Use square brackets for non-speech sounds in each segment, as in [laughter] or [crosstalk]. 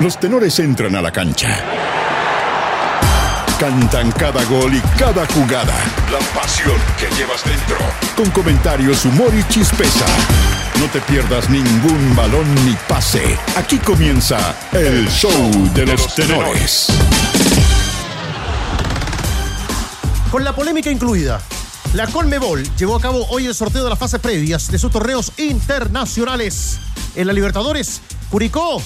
Los tenores entran a la cancha. Cantan cada gol y cada jugada. La pasión que llevas dentro. Con comentarios, humor y chispeza. No te pierdas ningún balón ni pase. Aquí comienza el show de los tenores. Con la polémica incluida, la Colmebol llevó a cabo hoy el sorteo de las fases previas de sus torneos internacionales. En la Libertadores, Curicó.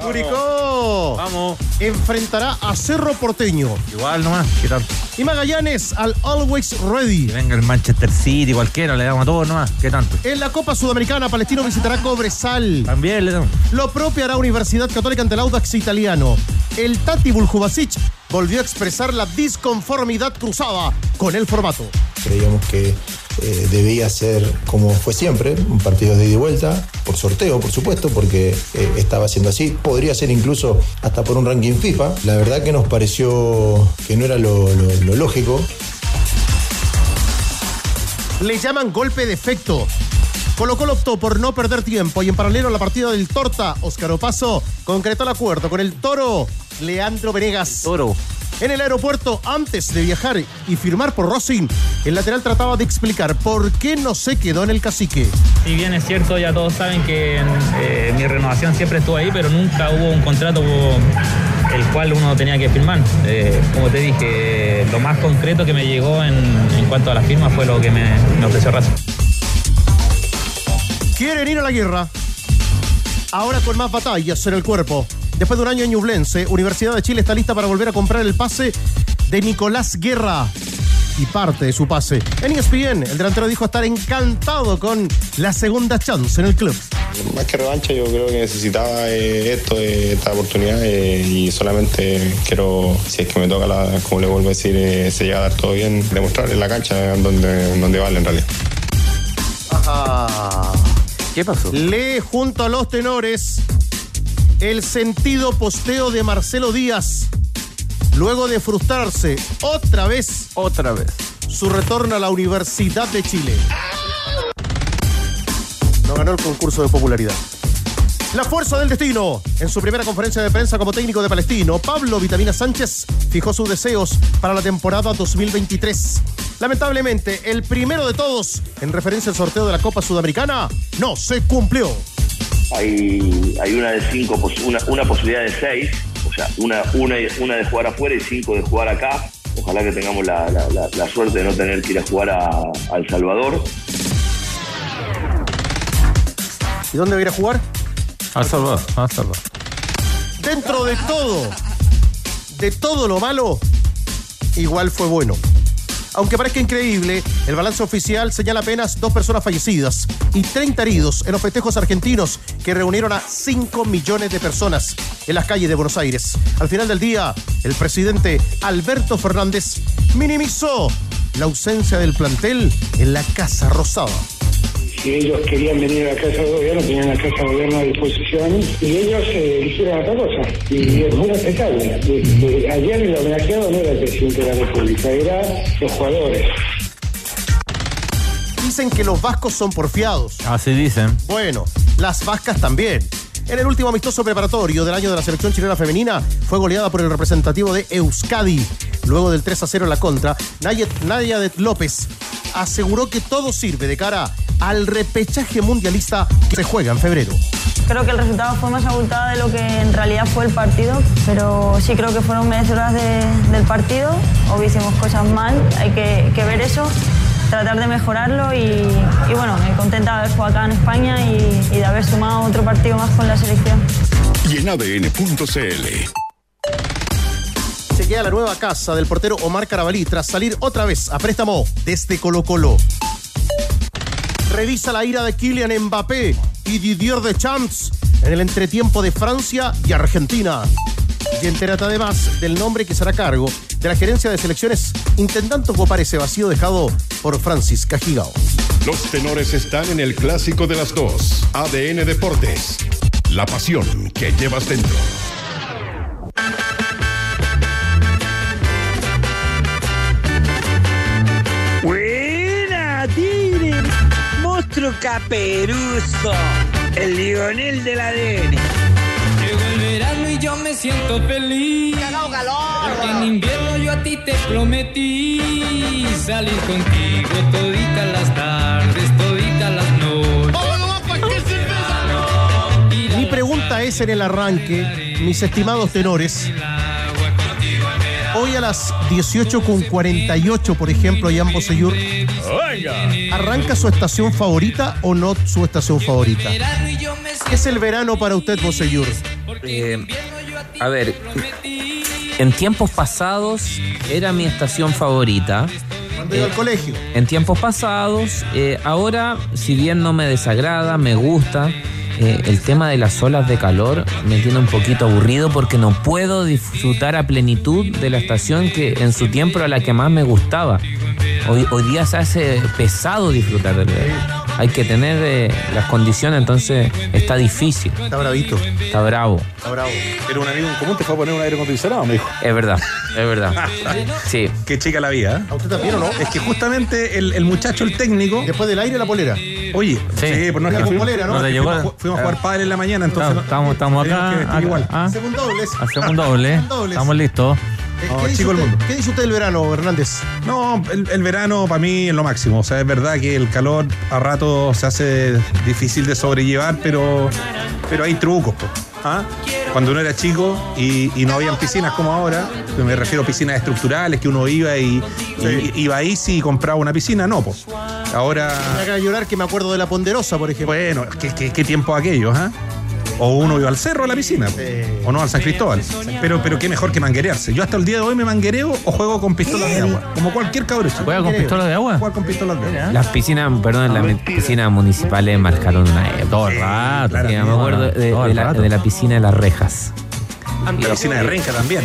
Curicó. Vamos. Enfrentará a Cerro Porteño. Igual nomás. ¿Qué tanto? Y Magallanes al Always Ready. Que venga el Manchester City, cualquiera, le damos a todos nomás. ¿Qué tanto? En la Copa Sudamericana, Palestino visitará Cobresal. También le damos. Lo propio hará Universidad Católica ante el Audax italiano. El Tati Buljubasic volvió a expresar la disconformidad cruzada con el formato. Creíamos que eh, debía ser como fue siempre, un partido de ida y vuelta, por sorteo, por supuesto, porque eh, estaba siendo así. Podría ser incluso hasta por un ranking FIFA. La verdad que nos pareció que no era lo, lo- lo lógico. Le llaman golpe de efecto. Colo Colo optó por no perder tiempo y en paralelo a la partida del Torta, Óscar Opaso concretó el acuerdo con el Toro Leandro Venegas. Toro. En el aeropuerto, antes de viajar y firmar por Rossin, el lateral trataba de explicar por qué no se quedó en el cacique. Si bien es cierto, ya todos saben que eh, mi renovación siempre estuvo ahí, pero nunca hubo un contrato el cual uno tenía que firmar. Eh, como te dije, lo más concreto que me llegó en, en cuanto a la firma fue lo que me, me ofreció Razo. Quieren ir a la guerra. Ahora con más batallas en el cuerpo. Después de un año en Ñublense, Universidad de Chile está lista para volver a comprar el pase de Nicolás Guerra y parte de su pase. En ESPN, el delantero dijo estar encantado con la segunda chance en el club. Más que revancha, yo creo que necesitaba eh, esto, eh, esta oportunidad eh, y solamente quiero, si es que me toca, la, como le vuelvo a decir, eh, se llega a dar todo bien, demostrar en la cancha donde, donde vale en realidad. Ajá. ¿Qué pasó? Lee junto a los tenores el sentido posteo de Marcelo Díaz. Luego de frustrarse otra vez Otra vez. su retorno a la Universidad de Chile. No ganó el concurso de popularidad. La fuerza del destino. En su primera conferencia de prensa como técnico de Palestino, Pablo Vitamina Sánchez fijó sus deseos para la temporada 2023. Lamentablemente, el primero de todos, en referencia al sorteo de la Copa Sudamericana, no se cumplió. Hay, hay una de cinco, una, una posibilidad de seis, o sea, una, una, una de jugar afuera y cinco de jugar acá. Ojalá que tengamos la, la- la- la suerte de no tener que ir a jugar a, a El Salvador. ¿Y dónde va a ir a jugar? Al Salvador, al Salvador. Dentro de todo, de todo lo malo, igual fue bueno. Aunque parezca increíble, el balance oficial señala apenas dos personas fallecidas y 30 heridos en los festejos argentinos que reunieron a 5 millones de personas en las calles de Buenos Aires. Al final del día, el presidente Alberto Fernández minimizó la ausencia del plantel en la Casa Rosada. Si ellos querían venir a la Casa de Gobierno, tenían la Casa de Gobierno a disposición y ellos eh, hicieron otra cosa. Y es muy respetable. Ayer el homenajeado no era el presidente de la República, era los jugadores. Dicen que los vascos son porfiados. Así dicen. Bueno, las vascas también. En el último amistoso preparatorio del año de la selección chilena femenina fue goleada por el representativo de Euskadi. Luego del 3 a 0 en la contra, Nayet, Nadia de López aseguró que todo sirve de cara al repechaje mundialista que se juega en febrero. Creo que el resultado fue más abultado de lo que en realidad fue el partido, pero sí creo que fueron merecedoras de- del partido. Obvio hicimos cosas mal, hay que, que ver eso, tratar de mejorarlo y, y bueno, me contenta de haber jugado acá en España y, y de haber sumado otro partido más con la selección. Y en ADN.cl. Se queda la nueva casa del portero Omar Carabalí tras salir otra vez a préstamo desde Colo Colo. Revisa la ira de Kylian Mbappé y Didier Deschamps en el entretiempo de Francia y Argentina. Y entérate además del nombre que será cargo de la gerencia de selecciones, intentando ocupar ese vacío dejado por Francis Cajigao. Los tenores están en el clásico de las dos. ADN Deportes. La pasión que llevas dentro. Monstruo caperuso. El Lionel del ADN. Llegó el verano y yo siento feliz. Porque en invierno yo a ti te prometí salir contigo toditas las tardes, toditas las noches. Mi pregunta es en el arranque, mis estimados tenores. Hoy a las 18.48, por ejemplo, Jan Bosellur, ¿arranca su estación favorita o no su estación favorita? ¿Qué es el verano para usted, Bosellur? Eh, a ver, en tiempos pasados era mi estación favorita. Cuando iba al colegio. En tiempos pasados, eh, ahora, si bien no me desagrada, me gusta. El tema de las olas de calor me tiene un poquito aburrido porque no puedo disfrutar a plenitud de la estación que en su tiempo era la que más me gustaba. Hoy, hoy día se hace pesado disfrutar del verano. Hay que tener eh, las condiciones, entonces está difícil. Está bravito. Está bravo. Está bravo. Pero un amigo en común te fue a poner un aire acondicionado, me dijo. Es verdad, es verdad. [laughs] Sí. Qué chica la vida, ¿eh? ¿A usted también o no? Es que justamente el, el muchacho, el técnico. Después del aire, la polera. Oye, sí, pues no es que La fuimos, polera, ¿no? no, te fuimos, llegó- fuimos a jugar pádel en la mañana, entonces no- Estamos, estamos acá. acá, igual. ah, Hacemos un dobles. hacemos un doble. Estamos listos. Eh, No, ¿qué, dice chico el usted, mundo. ¿Qué dice usted del verano, Hernández? No, el, el verano para mí es lo máximo. O sea, es verdad que el calor a rato se hace difícil de sobrellevar, pero, pero hay trucos. po. ¿Ah? Cuando uno era chico y, y no habían piscinas como ahora, me refiero a piscinas estructurales, que uno iba y, y- iba ahí sí y compraba una piscina, no, pues. Ahora, Me haga llorar que me acuerdo de la Ponderosa, por ejemplo. bueno, ¿qué, qué, qué tiempo aquellos, ¿ah? O uno iba al cerro a la piscina, o no al San Cristóbal. Pero, pero qué mejor que manguerearse. Yo hasta el día de hoy me manguereo o juego con pistolas de agua. Como cualquier cabrón. ¿Juega con pistola de agua? Jugar con pistolas de agua. Las piscinas, perdón, las piscinas municipales marcaron una época. Todo el rato. me acuerdo de la piscina de las rejas. La piscina de Renca también.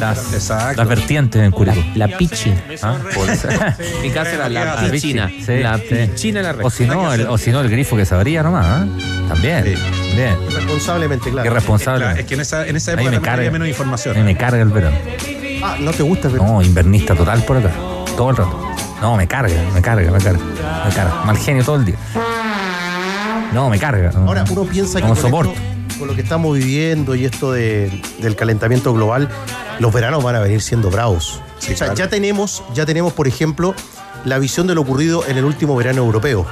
Las, Exacto. las vertientes en Curicó. La pichi. ¿Ah? [laughs] Mi casa era la La piscina. Sí, La sí. de la O reja. si no, el, o si no, el grifo que se abría nomás. ¿ah? También. Bien. Responsablemente, claro. responsable. Claro, es que en esa, en esa época me carga. había menos A información. mí me carga el verano. Ah, ¿no te gusta el verano? No, invernista total por acá. Todo el rato. No, me carga, me carga, me carga. Me carga. Mal genio todo el día. No, me carga. Ahora, uno piensa que No soporto. esto- con lo que estamos viviendo y esto de- del calentamiento global, los veranos van a venir siendo bravos. Sí, o sea, claro. ya tenemos, ya tenemos, por ejemplo, la visión de lo ocurrido en el último verano europeo.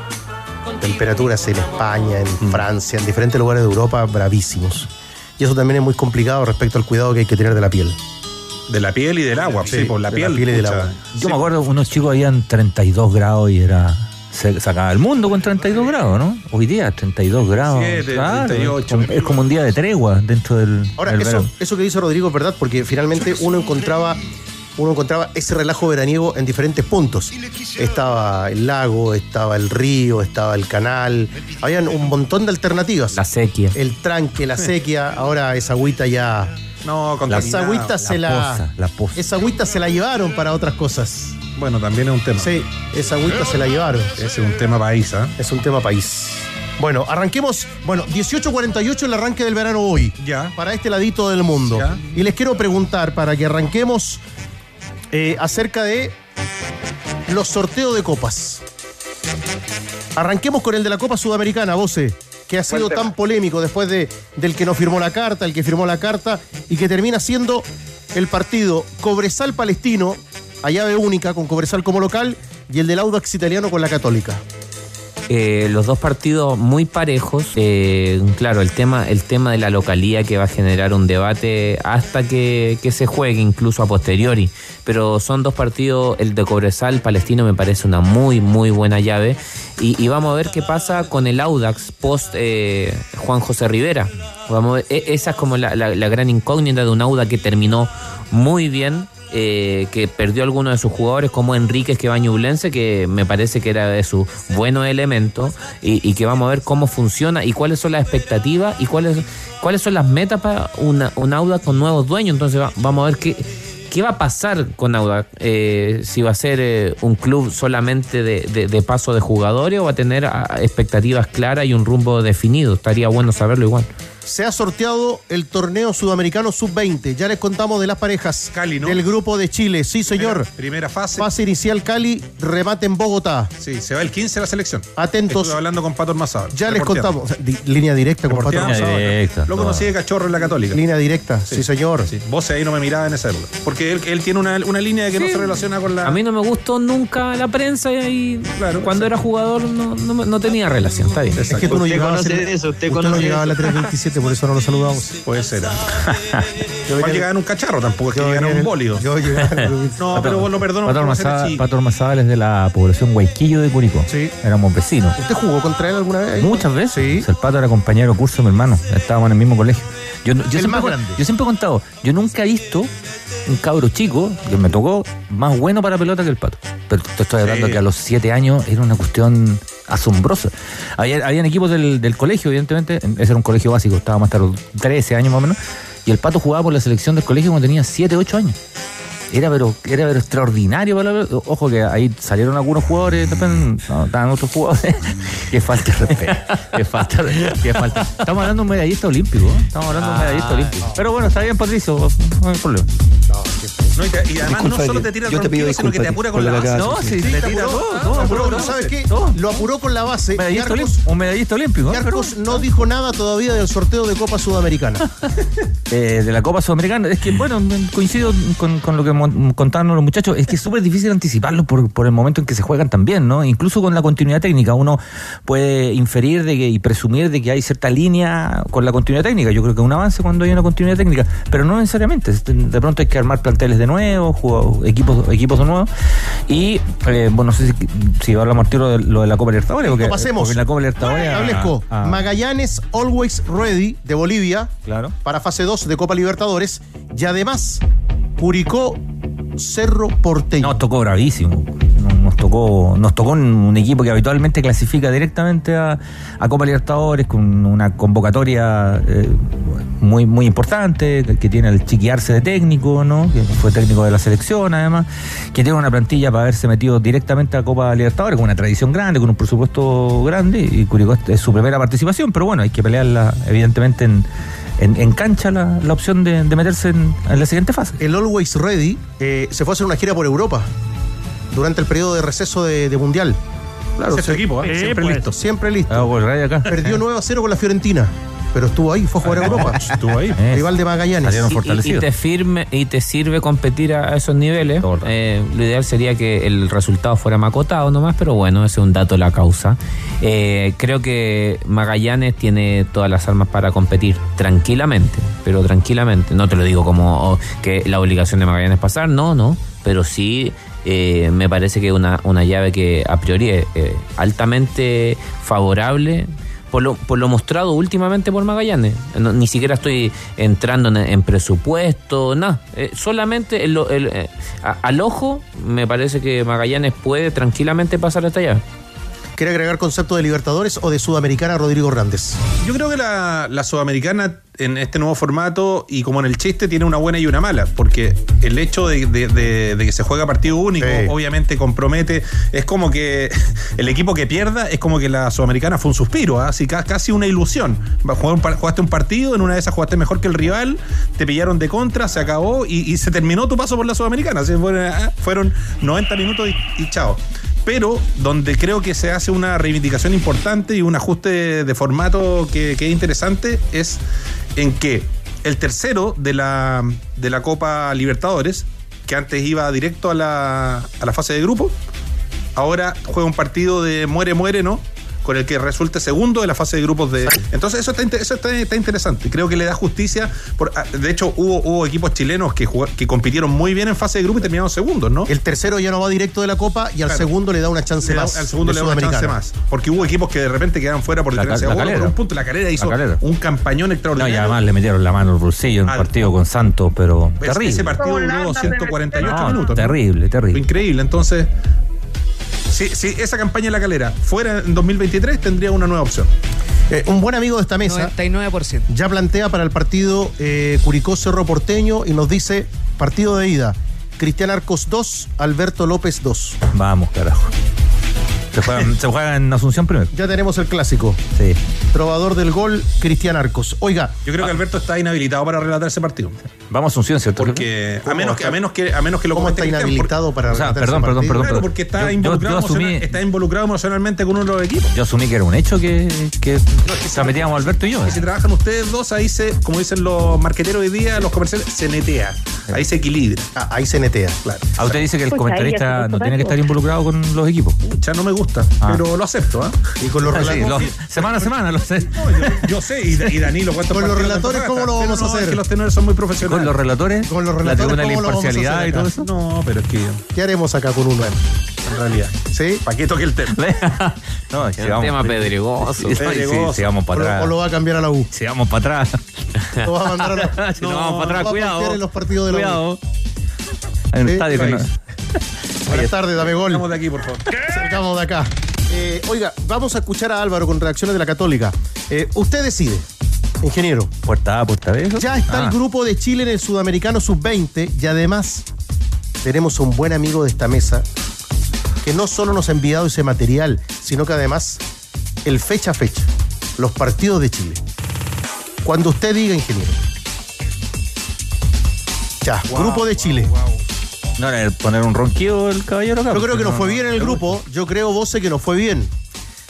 Temperaturas en España, en Mm. Francia, en diferentes lugares de Europa, bravísimos. Y eso también es muy complicado respecto al cuidado que hay que tener de la piel. De la piel y del agua. Sí, Sí, por la de la piel. y del agua. Yo me acuerdo, unos chicos habían 32 grados y era. Se sacaba el mundo con 32 grados, ¿no? Hoy día 32 grados. 7, claro, 38. Es como, es como un día de tregua dentro del, Ahora, del eso, verano. eso que dice Rodrigo es verdad, porque finalmente uno encontraba, uno encontraba ese relajo veraniego en diferentes puntos. Estaba el lago, estaba el río, estaba el canal. Habían un montón de alternativas. La sequía. El tranque, la sequía, ahora esa agüita ya. No, Esa contaminado. agüita se la. poza, la poza. Esa agüita se la llevaron para otras cosas. Bueno, también es un tema. Sí, esa agüita se la llevaron. Ese es un tema país, ¿ah? Es un tema país. Bueno, arranquemos. Bueno, 18.48 el arranque del verano hoy. Ya. Para este ladito del mundo. Ya. Y les quiero preguntar, para que arranquemos, eh, acerca de los sorteos de copas. Arranquemos con el de la Copa Sudamericana, Voce, que ha sido tan polémico después de, del que no firmó la carta, el que firmó la carta, y que termina siendo el partido Cobresal Palestino, a llave única, con Cobresal como local, y el del Audax Italiano con la Católica. Eh, los dos partidos muy parejos. Eh, claro, el tema, el tema de la localía que va a generar un debate hasta que, que se juegue, incluso a posteriori. Pero son dos partidos, el de Cobresal Palestino me parece una muy, muy buena llave. Y, vamos a ver qué pasa con el Audax post eh, Juan José Rivera. Vamos ver, e- esa es como la, la- la gran incógnita de un Audax que terminó muy bien eh, que perdió algunos de sus jugadores, como Enríquez que va a Ñublense, que me parece que era de sus buenos elementos, y, y que vamos a ver cómo funciona y cuáles son las expectativas y cuáles, cuáles son las metas para una, un Audax con nuevos dueños. Entonces va- vamos a ver qué, qué va a pasar con Audax. Eh, si va a ser eh, un club solamente de, de- de paso de jugadores o va a tener ah, expectativas claras y un rumbo definido. Estaría bueno saberlo igual se ha sorteado el torneo sudamericano sub-20. Ya les contamos de las parejas. Cali, ¿no? Del grupo de Chile. Sí, señor. Primera, fase. Fase inicial Cali, remate en Bogotá. Sí, se va el 15 a la selección. Atentos. Estuve hablando con Pato Almazado. Ya les contamos. Línea directa con Pato Almazado. Directa, Lo conocí de cachorro en la Católica. Línea directa, sí, señor. Sí. Vos ahí no me miraba en esa época. Porque él, tiene una, una línea que no se relaciona con la. A mí no me gustó nunca la prensa y ahí. claro, cuando era jugador no, no, tenía relación. Está bien. Exacto. Es que tú no llegabas. A eso, usted, no llegaba a la 327 por eso no lo saludamos. Puede ser. [laughs] yo a llegar en un cacharro tampoco, es que llegar en un bólido. [laughs] No, pero vos lo perdono. Pato Ormazábal es de la población Guayquillo de Curicó. Sí. Éramos vecinos. ¿Usted jugó contra él alguna vez? Muchas veces. El Pato era compañero curso de mi hermano. Estábamos en el mismo colegio. Yo, yo, siempre, más grande. yo siempre he contado, yo nunca he visto un cabro chico que me tocó más bueno para pelota que el Pato. Pero te estoy hablando que a los siete años era una cuestión asombrosa. Había, habían equipos del, del colegio, evidentemente. Ese era un colegio básico, estábamos hasta los 13 años más o menos. Y el pato jugaba por la selección del colegio cuando tenía 7, 8 años. Era pero, era pero extraordinario Ojo que ahí salieron algunos jugadores, también no, estaban otros jugadores. [laughs] que falta de respeto. Que falta, que falta. Estamos hablando de un medallista olímpico, ¿eh? Estamos hablando de un medallista olímpico. Pero bueno, está bien, Patricio, no hay problema. Y, te- y además Disculpa, no solo te tira el yo te pido ronquido, sino que te apura con la base. No, sí, Sí, le te tira apuró, todo, ah, todo, te apuró, todo, ¿Sabes qué? todo. Lo apuró con la base. Un medallista, Arcos- olímpico, un medallista olímpico. y. Arcos no dijo nada todavía del sorteo de Copa Sudamericana. [laughs] eh, de la Copa Sudamericana. Es que, bueno, coincido con, con lo que contaron los muchachos. Es que es súper difícil anticiparlo por, por el momento en que se juegan también, ¿no? Incluso con la continuidad técnica. Uno puede inferir de que, y presumir de que hay cierta línea con la continuidad técnica. Yo creo que es un avance cuando hay una continuidad técnica, pero no necesariamente. De pronto hay que armar planteles de nuevo, jugadores- equipos, equipos de nuevo. Y, eh, bueno, no sé si, si hablamos tiro de lo de la Copa Libertadores. Porque, Lo pasemos. porque la Copa Libertadores. ah, ah, Magallanes Always Ready de Bolivia Claro. para fase 2 de Copa Libertadores. Y además, Curicó Cerro Porteño. Nos tocó bravísimo. Nos- tocó, nos tocó un, equipo que habitualmente clasifica directamente a, Copa Libertadores con una convocatoria eh, muy, muy importante, que, tiene el chiquiarse de técnico, ¿no? Que fue técnico de la selección además, que tiene una plantilla para haberse metido directamente a Copa Libertadores, con una tradición grande, con un presupuesto grande, y Curicó es su primera participación, pero bueno, hay que pelearla evidentemente en, en, en cancha la, la opción de, de meterse en, en la siguiente fase. El Always Ready eh, se fue a hacer una gira por Europa durante el periodo de receso de, de Mundial. Claro, Ese es equipo, ¿eh? Siempre pues. listo. Siempre listo. Ah, pues, Ray acá. Perdió [laughs] 9 a 0 con la Fiorentina, pero estuvo ahí, fue a jugar a Europa. [laughs] Estuvo ahí. Eh, Rival de Magallanes. Y- y, y fortalecidos. te firme y te sirve competir a, a esos niveles. Eh, lo ideal sería que el resultado fuera macotado nomás, pero bueno, ese es un dato de la causa. Eh, creo que Magallanes tiene todas las armas para competir tranquilamente, pero tranquilamente. No te lo digo como oh, que la obligación de Magallanes es pasar, no, no, pero sí. Eh, me parece que una, una llave que a priori es eh, altamente favorable por lo, por lo mostrado últimamente por Magallanes. No, ni siquiera estoy entrando en, presupuesto, nada. Eh, solamente el- al ojo me parece que Magallanes puede tranquilamente pasar hasta allá. ¿Quiere agregar concepto de Libertadores o de Sudamericana Rodrigo Hernández? Yo creo que la, la sudamericana en este nuevo formato y como en el chiste tiene una buena y una mala, porque el hecho de, de- de- de que se juega partido único Sí. obviamente compromete, es como que [laughs] el equipo que pierda es como que la sudamericana fue un suspiro, ¿ah? así ca- casi una ilusión. Jugaste un partido, en una de esas jugaste mejor que el rival, te pillaron de contra, se acabó y, y se terminó tu paso por la sudamericana. Así fueron, ah, fueron 90 minutos y, y chao. Pero donde creo que se hace una reivindicación importante y un ajuste de formato que, es interesante es en que el tercero de la, de la Copa Libertadores, que antes iba directo a la, a la fase de grupo, ahora juega un partido de muere-muere, ¿no? Con el que resulte segundo de la fase de grupos de. Entonces, eso está, eso está, está interesante. Creo que le da justicia. Por, ah, de hecho, hubo, hubo equipos chilenos que, que compitieron muy bien en fase de grupo y terminaron segundos, ¿no? El tercero ya no va directo de la Copa y al Claro. segundo le da una chance da- más. al segundo de le da una chance más. Porque hubo equipos que de repente quedaron fuera por La diferencia la Calera. por un punto. La calera hizo La Calera. un campañón No, y extraordinario. además le metieron la mano al bolsillo en un partido con Santos, pero Ese- terrible. Ese partido duró 148 No, minutos. terrible, terrible. increíble. Entonces, si, si esa campaña en la calera fuera en 2023, tendría una nueva opción. Eh, un buen amigo de esta mesa 99%. ya plantea para el partido eh, Curicó Cerro Porteño y nos dice partido de ida. Cristian Arcos 2, Alberto López 2. Vamos, carajo. Se juega, se juega en Asunción primero. Ya tenemos el clásico. Sí. Trovador del gol, Cristian Arcos. Oiga, Yo creo que Alberto está inhabilitado para relatar ese partido. Vamos a Asunción, ¿cierto? Porque a ¿Cómo menos, que, a menos que a menos que lo ¿cómo está inhabilitado para O sea, perdón, perdón, perdón. Claro, porque está, Yo- involucrado yo asumí- emocional- está involucrado emocionalmente con uno de los equipos. Yo asumí que era un hecho que, que No, es que se metíamos Alberto y yo. Y si trabajan ustedes dos, ahí se, como dicen los marqueteros hoy día, los comerciales, se netea. Ahí se equilibra. Ah, ahí se netea, claro. A usted dice que el Pues comentarista no tiene que estar involucrado con los equipos. Ya no me gusta, Ah. pero lo acepto. ¿ah? Y con los Sí, relatores. lo- semana a semana, lo sé. No, yo, yo sé, y, y Danilo, ¿cuántos Con los relatores, ¿cómo lo vamos a no, hacer? es que los tenores son muy profesionales. Con los relatores, Con los la relatores, tribuna de la ¿cómo lo vamos a imparcialidad hacer y todo eso. No, pero es que, ¿Qué haremos acá con uno? en realidad, ¿Sí? ¿para qué toque el tema? [laughs] no, es que tema pedregoso. Sí, sí, sí, Pedregoso. sí, vamos O para lo, atrás. o lo va a cambiar a la U. Si vamos para atrás. Lo va a mandar a la [laughs] Si no, vamos para atrás, va a cuidado. en los partidos de la U. Cuidado. Hay un Sí, estadio que no. [laughs] Buenas tardes, dame gol. Vamos de aquí, por favor. Salgamos de acá. Eh, oiga, vamos a escuchar a Álvaro con reacciones de la Católica. Eh, usted decide, ingeniero. Puerta A, puerta B. Ya está Ah. el grupo de Chile en el Sudamericano Sub-20 y además tenemos un buen amigo de esta mesa que no solo nos ha enviado ese material, sino que además el fecha a fecha, los partidos de Chile. Cuando usted diga, ingeniero. Ya, grupo de Chile. No era el poner un ronquido el caballero acá. Yo creo que nos fue bien en el no. grupo. Yo creo, Voce, que nos fue bien.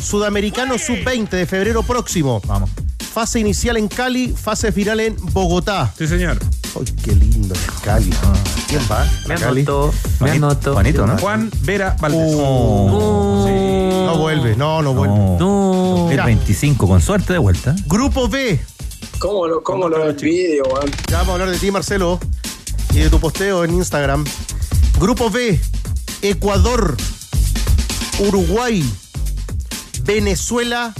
Sudamericano Sub-20 de febrero próximo. Vamos. Fase inicial en Cali, fase final en Bogotá. Sí, señor. ¡Ay, qué lindo es Cali! ¿Quién va? Me Cali? anoto, me Juanito, anoto. Juanito, ¿no? Juan Vera Valdés. Oh. No vuelve, no, no vuelve. No. No. El 25, con suerte de vuelta. Grupo B. ¿Cómo lo, cómo lo envidio, weón? Ya vamos a hablar de ti, Marcelo, y de tu posteo en Instagram. Grupo B. Ecuador, Uruguay, Venezuela,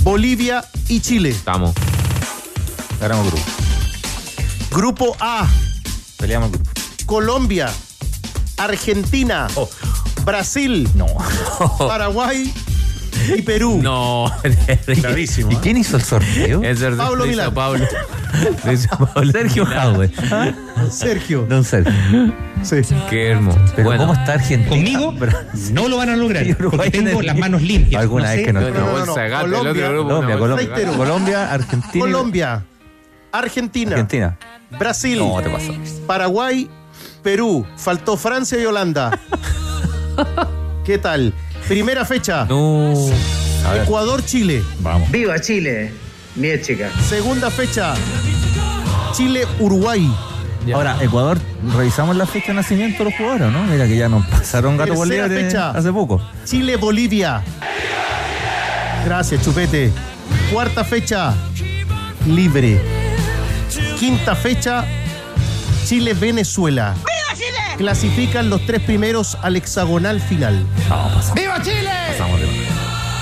Bolivia y Chile. Estamos. Ganamos grupo. Grupo A. Peleamos el grupo. Colombia, Argentina, Oh. Brasil, No. Paraguay [laughs] y Perú. No. [laughs] Gravísimo. ¿Y ¿eh? quién hizo el sorteo? El Pablo lo hizo Milán. Pablo. [laughs] Lo hizo Pablo Sergio Milán. Jadwe. Sergio. Don Sergio. Sí. Qué hermoso. Pero bueno, ¿cómo está Argentina? Conmigo [laughs] no lo van a lograr, porque tengo las manos limpias. Alguna No vez sé. que no. Colombia, Colombia, Colombia. Colombia, Argentina. Colombia, Argentina, Argentina. Brasil, No, te pasa. Paraguay, Perú. Faltó Francia y Holanda. ¿Qué tal? Primera fecha. No. A ver. Ecuador, Chile. Vamos. Viva Chile, mi chica. Segunda fecha. Chile, Uruguay. Ahora, Ecuador, revisamos la fecha de nacimiento de los jugadores, ¿no? Mira que ya nos pasaron gato por fecha. hace poco. Chile, Bolivia. Gracias, Chupete. Cuarta fecha. Libre. Quinta fecha. Chile, Venezuela. ¡Viva Chile! Clasifican los tres primeros al hexagonal final. No, pasamos. ¡Viva Chile! Pasamos de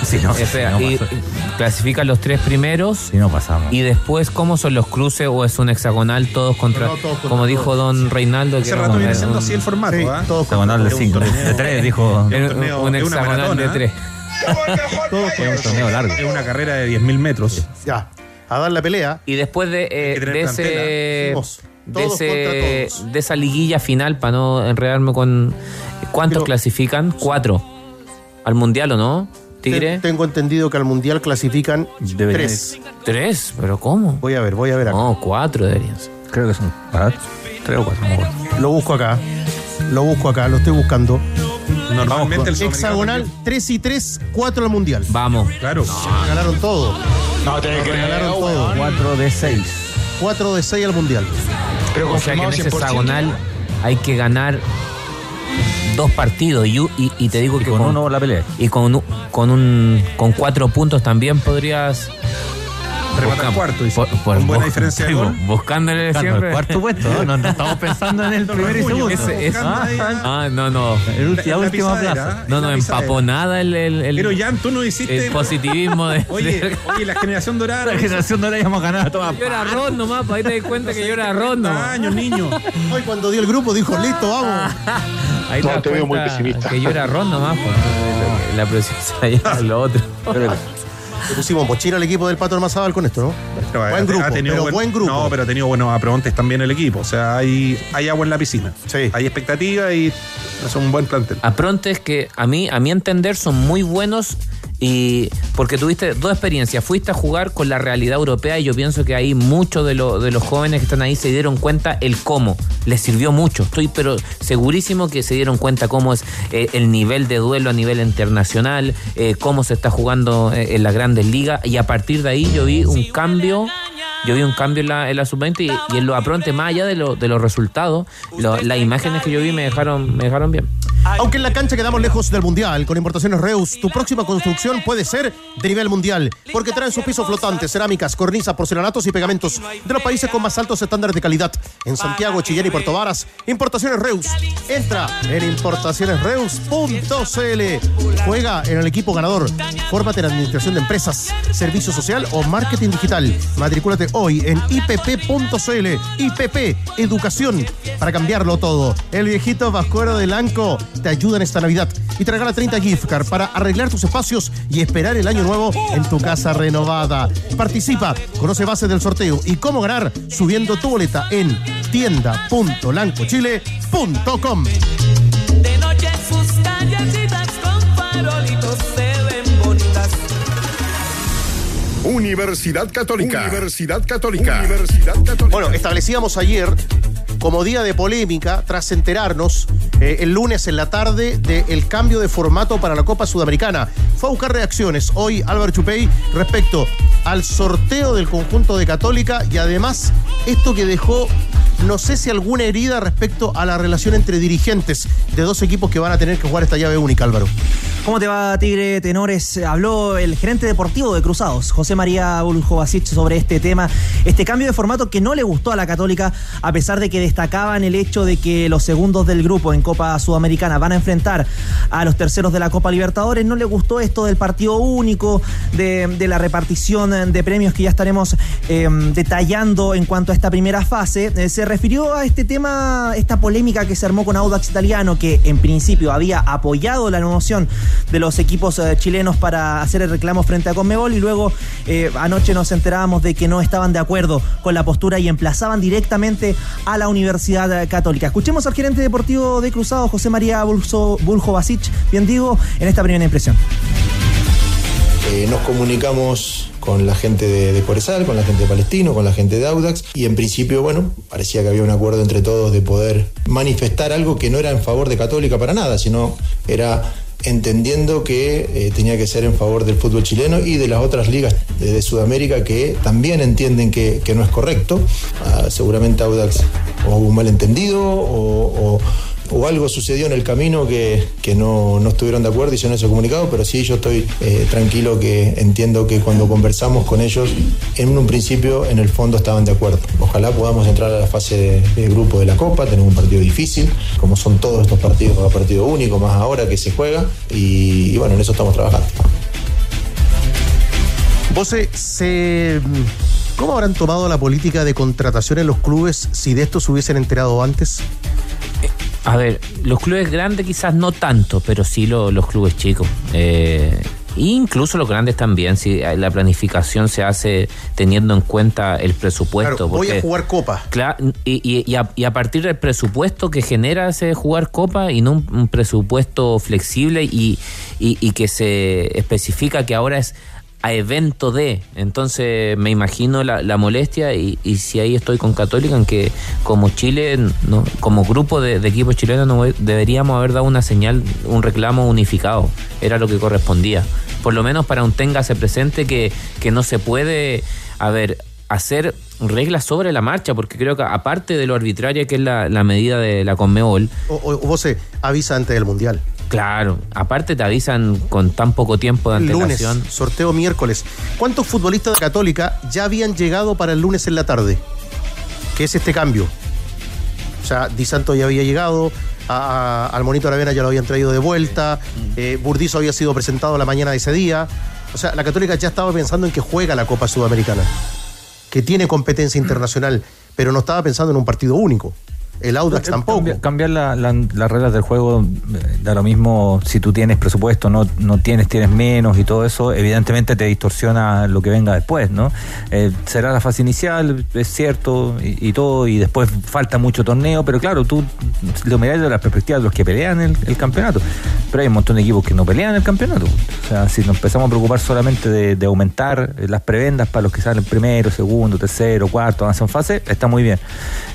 Sí, no, O sea, no y pasa- clasifican los tres primeros. Si no pasamos. Y después, ¿cómo son los cruces o es un hexagonal todos contra, No, no, todos contra como dijo todos. don Reinaldo, que Hace era rato viene siendo un- así el formato, Sí, ¿ah? todos Hexagonal de Es un 5. torneo. De 3, dijo. un torneo, un hexagonal de tres. [laughs] Es un torneo largo. Es una carrera de 10.000 metros. Ya. A dar la pelea. Y después de, eh, que de ese, De, ese- contra todos. de esa liguilla final, para no enredarme con... ¿Cuántos Pero- clasifican? Cuatro. ¿Al Mundial o no? ¿Tigre? Te- Tengo entendido que al mundial clasifican Debería tres. ¿Tres? ¿Pero cómo? Voy a ver, voy a ver acá. No, cuatro deberían ser. Creo que son. ¿verdad? Tres o cuatro, no. Lo busco acá. Lo busco acá, lo estoy buscando. Normalmente el Hexagonal 3 y 3, 4 al mundial. Vamos. Claro. Ganaron todo. No te Regalaron todo. 4 de 6. 4 de 6 al mundial. Pero O sea que en ese 100%. hexagonal hay que ganar dos partidos y, y- y te digo Y que con uno la pelea. y con, un- con un con cuatro puntos también podrías Rematar busca- cuarto, dice. por- por- Con buena bu- diferencia de gol. bu- [laughs] buscándole Buscando siempre el cuarto puesto, ¿no? No, no estamos pensando en el [laughs] primero y segundo. Ese- ese- Ah, ah, no no el ulti- la, La- la última plaza. no no la pisadera. empapó nada el, el, el- Pero Jan, tú no hiciste. el [laughs] positivismo de, Oye, de- oye, la generación dorada. La generación no la íbamos a ganar a todas yo era arroz nomás para ahí te das cuenta que yo era arroz nomás años, niño. Hoy cuando dio el grupo dijo, listo, vamos. Ahí No, te veo muy pesimista. Que yo era ron nomás, pues, la presión se la lleva lo otro. Pero Le pusimos mochila al equipo del Pato Almazábal con esto, ¿no? Pero ha- buen ha grupo, tenido pero buen, buen grupo. No, pero ha tenido buenos aprontes también el equipo. O sea, hay, hay agua en la piscina. Sí. Hay expectativa y es un buen plantel. Aprontes que a mí, a mi entender, son muy buenos y porque tuviste dos experiencias. Fuiste a jugar con la realidad europea y yo pienso que ahí muchos de, lo- de los jóvenes que están ahí se dieron cuenta el cómo. Les sirvió mucho. Estoy pero segurísimo que se dieron cuenta cómo es eh, el nivel de duelo a nivel internacional, eh, cómo se está jugando eh, en las grandes ligas y a partir de ahí yo vi un cambio. Yo vi un cambio en la, la sub-20 y, en los aprontes, más allá de, lo- de los resultados, lo- las imágenes que yo vi me dejaron, me dejaron bien. Aunque en la cancha quedamos lejos del mundial, con importaciones Reus, tu próxima construcción puede ser de nivel mundial, porque traen sus pisos flotantes, cerámicas, cornisas, porcelanatos y pegamentos de los países con más altos estándares de calidad. En Santiago, Chillán y Puerto Varas, Importaciones Reus. Entra en importacionesreus.cl. Juega en el equipo ganador. Fórmate en administración de empresas, servicio social o marketing digital. Matricúlate hoy en ipp.cl. IPP, educación, para cambiarlo todo. El viejito vascuero de Lanco te ayuda en esta Navidad y te regala 30 gift card para arreglar tus espacios y esperar el año nuevo en tu casa renovada. Participa, conoce bases del sorteo y cómo ganar subiendo tu boleta en tienda.lancochile.com. De noche sus callecitas con farolitos se ven bonitas. Universidad Católica. Universidad Católica. Universidad Católica. Bueno, establecíamos ayer como día de polémica tras enterarnos eh, el lunes en la tarde del cambio de formato para la Copa Sudamericana. Fue a buscar reacciones hoy Álvaro Chupey respecto al sorteo del conjunto de Católica y además esto que dejó no sé si alguna herida respecto a la relación entre dirigentes de dos equipos que van a tener que jugar esta llave única, Álvaro. ¿Cómo te va, Tigre Tenores? Habló el gerente deportivo de Cruzados, José María Buljovasic, sobre este tema, este cambio de formato que no le gustó a la Católica, a pesar de que destacaban el hecho de que los segundos del grupo en Copa Sudamericana van a enfrentar a los terceros de la Copa Libertadores. No le gustó esto del partido único, de, la repartición de premios que ya estaremos eh, detallando en cuanto a esta primera fase. Eh, se refirió a este tema, esta polémica que se armó con Audax Italiano, que en principio había apoyado la noción de los equipos eh, chilenos para hacer el reclamo frente a Conmebol y luego eh, anoche nos enterábamos de que no estaban de acuerdo con la postura y emplazaban directamente a la Universidad eh, Católica. Escuchemos al gerente deportivo de Cruzado, José María Buljo, Buljovasic, bien digo, en esta primera impresión. Nos comunicamos con la gente de, de con la gente de Palestino, con la gente de Audax y en principio, bueno, parecía que había un acuerdo entre todos de poder manifestar algo que no era en favor de Católica para nada, sino era entendiendo que eh, tenía que ser en favor del fútbol chileno y de las otras ligas de, Sudamérica que también entienden que, no es correcto. Ah, seguramente Audax o hubo un malentendido o algo sucedió en el camino que, que no, no estuvieron de acuerdo y hicieron ese comunicado, pero sí yo estoy eh, tranquilo que entiendo que cuando conversamos con ellos, en un principio, en el fondo estaban de acuerdo. Ojalá podamos entrar a la fase de, grupo de la Copa, tenemos un partido difícil, como son todos estos partidos, a partido único, más ahora que se juega, y, bueno, en eso estamos trabajando. Se, se- ¿Cómo habrán tomado la política de contratación en los clubes si de esto se hubiesen enterado antes? A ver, los clubes grandes quizás no tanto, pero sí lo- los clubes chicos. Eh, incluso los grandes también, si la planificación se hace teniendo en cuenta el presupuesto. Claro, voy a jugar Copa. Claro, y, y- y a, y a partir del presupuesto que genera ese jugar Copa y no un, un presupuesto flexible y que se especifica que ahora es a evento de. Entonces me imagino la, la molestia y, y si ahí estoy con Católica en que como Chile, no, como grupo de, de equipos chilenos no deberíamos haber dado una señal, un reclamo unificado. Era lo que correspondía. Por lo menos para un téngase presente que, que no se puede, a ver, hacer reglas sobre la marcha, porque creo que aparte de lo arbitraria que es la, la medida de la Conmebol, O, o- o vos se avisa antes del Mundial. Claro, aparte te avisan con tan poco tiempo de Lunes, antelación. sorteo miércoles. ¿Cuántos futbolistas de Católica ya habían llegado para el lunes en la tarde? ¿Qué es este cambio? O sea, Di Santo ya había llegado, a- a- al Monito Aravena ya lo habían traído de vuelta, eh, Burdizo había sido presentado la mañana de ese día. O sea, la Católica ya estaba pensando en que juega la Copa Sudamericana, que tiene competencia internacional, pero no estaba pensando en un partido único. El Audax tampoco. Cambiar, cambiar la- la- las reglas del juego eh, da lo mismo si tú tienes presupuesto, no, no tienes, tienes menos y todo eso, evidentemente te distorsiona lo que venga después, ¿no? Eh, será la fase inicial, es cierto, y, y todo, y después falta mucho torneo, pero claro, tú lo miras desde la perspectiva de los que pelean el, el campeonato. Pero hay un montón de equipos que no pelean el campeonato. O sea, si nos empezamos a preocupar solamente de, de aumentar eh, las prebendas para los que salen primero, segundo, tercero, cuarto, avanzan fase, está muy bien.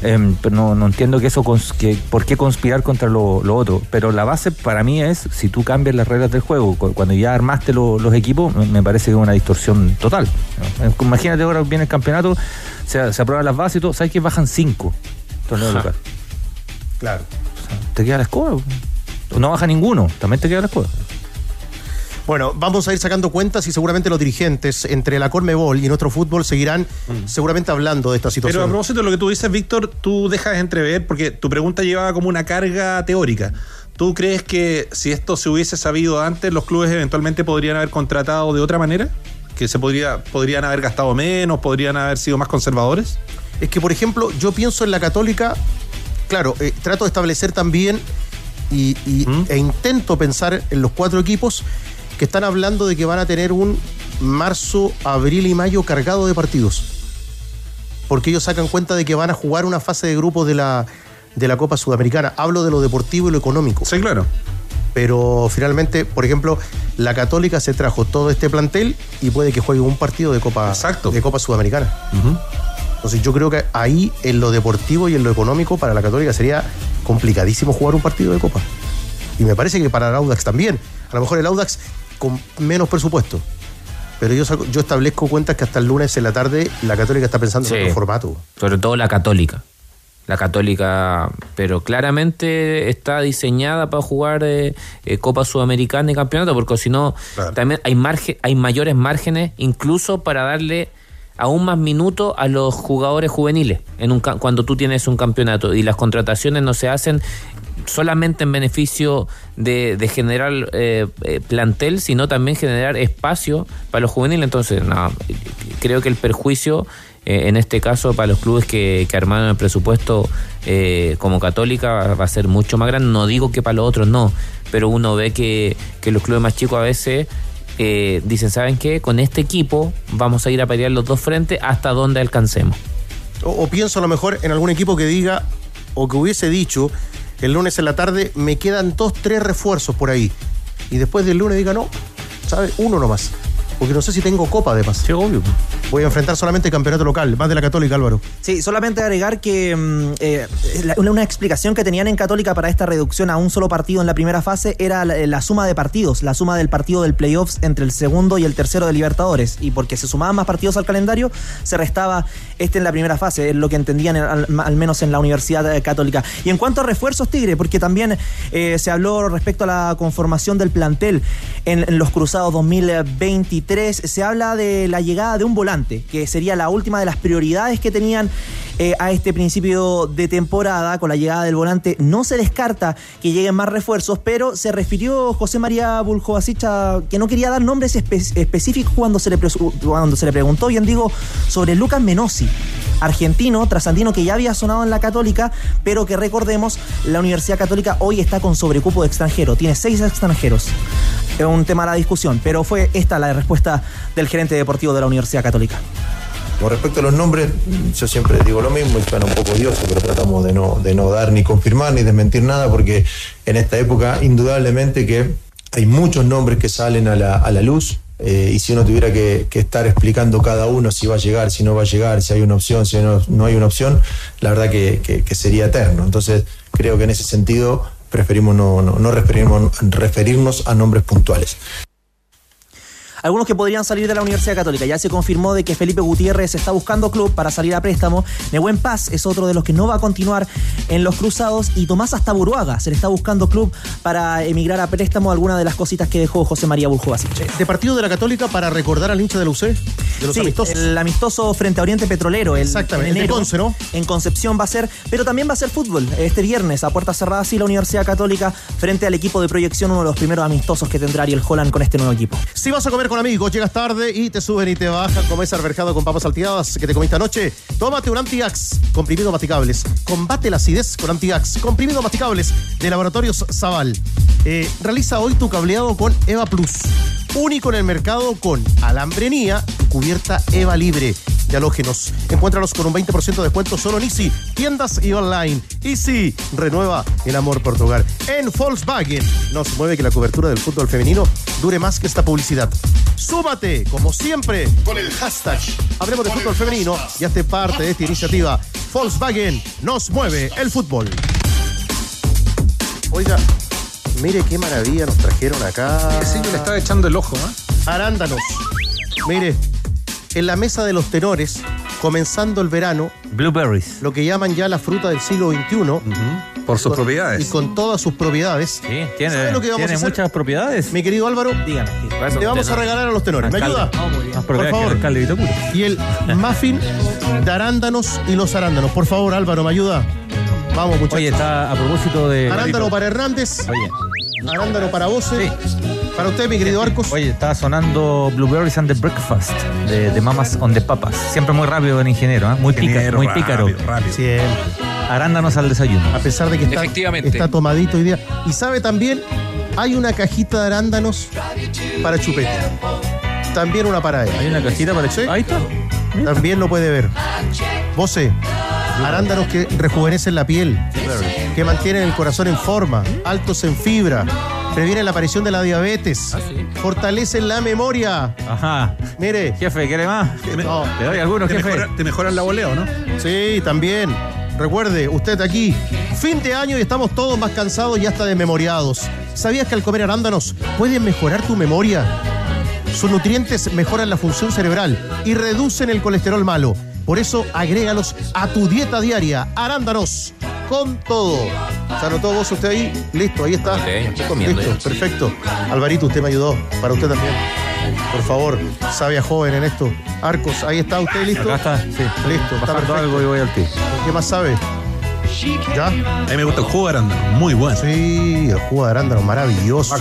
Eh, pero no, no entiendo que eso, que, por qué conspirar contra lo, lo otro. Pero la base para mí es, si tú cambias las reglas del juego, cu- cuando ya armaste lo- los equipos, me- parece que es una distorsión total. Imagínate ahora viene el campeonato, se, se aprueban las bases y todo, ¿sabes que bajan cinco local? Claro. Te queda la escoba. No baja ninguno, también te queda la escoba. Bueno, vamos a ir sacando cuentas y seguramente los dirigentes entre la Cormebol y nuestro fútbol seguirán seguramente hablando de esta Pero a situación. propósito de lo que tú dices, Víctor, tú dejas entrever, porque tu pregunta llevaba como una carga teórica. ¿Tú crees que si esto se hubiese sabido antes, los clubes eventualmente podrían haber contratado de otra manera? ¿Que se podría, podrían haber gastado menos, podrían haber sido más conservadores? Es que, por ejemplo, yo pienso en la Católica, claro, eh, trato de establecer también y, y- e intento pensar en los cuatro equipos que están hablando de que van a tener un marzo, abril y mayo cargado de partidos. Porque ellos sacan cuenta de que van a jugar una fase de grupos de la, de la Copa Sudamericana. Hablo de lo deportivo y lo económico. Sí, claro. Pero finalmente, por ejemplo, la Católica se trajo todo este plantel y puede que juegue un partido de Copa, de Copa Sudamericana. Entonces yo creo que ahí en lo deportivo y en lo económico para la Católica sería complicadísimo jugar un partido de Copa. Y me parece que para el Audax también. A lo mejor el Audax con menos presupuesto. Pero yo, saco- yo establezco cuentas que hasta el lunes en la tarde la Católica está pensando en Sí. otro formato. Sobre todo la católica. La católica, pero claramente está diseñada para jugar eh, eh, Copa Sudamericana y campeonato, porque si no, también hay margen, hay mayores márgenes, incluso para darle aún más minutos a los jugadores juveniles en un cuando tú tienes un campeonato y las contrataciones no se hacen solamente en beneficio de, de generar eh, eh, plantel, sino también generar espacio para los juveniles. Entonces, creo que el perjuicio, eh, en este caso, para los clubes que, que armaron el presupuesto como católica, va, a ser mucho más grande. No digo que para los otros no, pero uno ve que, los clubes más chicos a veces dicen, ¿saben qué? Con este equipo vamos a ir a pelear los dos frentes hasta donde alcancemos. O pienso a lo mejor en algún equipo que diga o que hubiese dicho el lunes en la tarde me quedan dos, tres refuerzos por ahí. Y después del lunes diga no, ¿sabes? Uno nomás. Porque no sé si tengo copa además. Sí, obvio. Voy a enfrentar solamente campeonato local, más de la Católica, Álvaro. Sí, solamente agregar que mm, eh, la- una, una explicación que tenían en Católica para esta reducción a un solo partido en la primera fase era la, la suma de partidos, la suma del partido del playoffs entre el segundo y el tercero de Libertadores. Y porque se sumaban más partidos al calendario, se restaba este en la primera fase, es lo que entendían en- al, menos en la Universidad eh, Católica. Y en cuanto a refuerzos, Tigre, porque también eh, se habló respecto a la conformación del plantel en los Cruzados 2023, se habla de la llegada de un volante, que sería la última de las prioridades que tenían eh, a este principio de temporada. Con la llegada del volante no se descarta que lleguen más refuerzos, pero se refirió José María Buljovasic a que no quería dar nombres espe- específicos cuando se, le preguntó, bien digo, sobre Lucas Menosi, argentino, trasandino que ya había sonado en la Católica, pero que recordemos, la Universidad Católica hoy está con sobrecupo de extranjero, tiene seis extranjeros. Es un tema a la discusión, pero fue esta la respuesta del gerente deportivo de la Universidad Católica. Con respecto a los nombres, yo siempre digo lo mismo y suena un poco odioso, pero tratamos de no, de no dar ni confirmar ni desmentir nada, porque en esta época, indudablemente que hay muchos nombres que salen a la, a la luz. eh, y si uno tuviera que, que estar explicando cada uno si va a llegar, si no va a llegar, si hay una opción, si no, no hay una opción, la verdad que, que- sería eterno. Entonces, creo que en ese sentido preferimos no, no, no referirnos a nombres puntuales. Algunos que podrían salir de la Universidad Católica. Ya se confirmó de que Felipe Gutiérrez está buscando club para salir a préstamo. Nehuen Paz es otro de los que no va a continuar en los cruzados. Y Tomás Astaburuaga se le está buscando club para emigrar a préstamo. Algunas de las cositas que dejó José María Buljovasic. De partido de la Católica para recordar al hincha de la UC, de los Sí, amistosos. el amistoso frente a Oriente Petrolero. El, Exactamente, en enero. Conce, ¿no? En Concepción va a ser, pero también va a ser fútbol. Este viernes, a puerta cerrada, sí, la Universidad Católica frente al equipo de proyección, uno de los primeros amistosos que tendrá Ariel Holland con este nuevo equipo. Si vas a comer con amigos, llegas tarde y te suben y te bajan. Comes arberjado con papas salteadas que te comiste anoche. Tómate un Antiax, comprimido masticables. Combate la acidez con Antiax, comprimido masticables de Laboratorios Zaval. Eh, realiza hoy tu cableado con Eva Plus. Único en el mercado con alambrenía y cubierta Eva Libre de halógenos. Encuéntralos con un 20% de descuento solo en Easy, tiendas y online. Easy, renueva el amor por tu hogar. En Volkswagen nos mueve que la cobertura del fútbol femenino dure más que esta publicidad. Súmate, como siempre, con el hashtag Hablemos de fútbol femenino y hazte parte de esta iniciativa. Volkswagen nos mueve el fútbol. Oiga, mire qué maravilla nos trajeron acá. Sí, le estaba echando el ojo, ¿eh? Arándanos. Mire, en la mesa de los tenores, comenzando el verano, Blueberries. lo que llaman ya la fruta del siglo XXI. Por sus con- propiedades. Y con todas sus propiedades. Sí, tiene, ¿Sabe lo que vamos tiene a hacer? muchas propiedades. Mi querido Álvaro, Dígame. le vamos a regalar a los tenores. ¿Me ayuda? Que el favor. Y el muffin de arándanos y los arándanos. Por favor, Álvaro, ¿me ayuda? Vamos, muchachos. Oye, está a propósito de. Arándano para Hernández. Oye, Arándano para Voce. Para usted, mi querido Arcos. oye, está sonando Blueberries and the Breakfast de, de Mamas on the Papas. Siempre muy rápido el ingeniero, ¿eh? muy, pica, Ingeniero, muy rápido, pícaro. rápido. Siempre. Arándanos al desayuno. A pesar de que está, Efectivamente. está tomadito hoy día. Y sabe también, hay una cajita de arándanos para chupete. También una para él. Hay una cajita para Sí. Ahí está. También lo puede ver. Voce, arándanos que rejuvenecen la piel, que mantienen el corazón en forma, altos en fibra, previenen la aparición de la diabetes, fortalecen la memoria. Ajá. Mire, Jefe, ¿quiere más? No. ¿Le doy algunos, Te, jefe? mejora- te mejoran la voleo, ¿no? sí, también. Recuerde, usted aquí, fin de año y estamos todos más cansados y hasta desmemoriados. ¿Sabías que al comer arándanos pueden mejorar tu memoria? Sus nutrientes mejoran la función cerebral y reducen el colesterol malo. Por eso, agrégalos a tu dieta diaria. Arándanos, con todo. ¿Se anotó vos usted ahí? Listo, ahí está. Ok, estoy comiendo Listo, ya. perfecto. Alvarito, usted me ayudó. Para usted también. Por favor, sabia joven en esto. Arcos, ahí está usted listo. Acá está, sí. Listo, está Bajando perfecto. algo y voy al. ¿Qué más sabe? ¿Ya? A mí me gusta el jugo de arándano, muy bueno. Sí, el jugo de arándanos, maravilloso.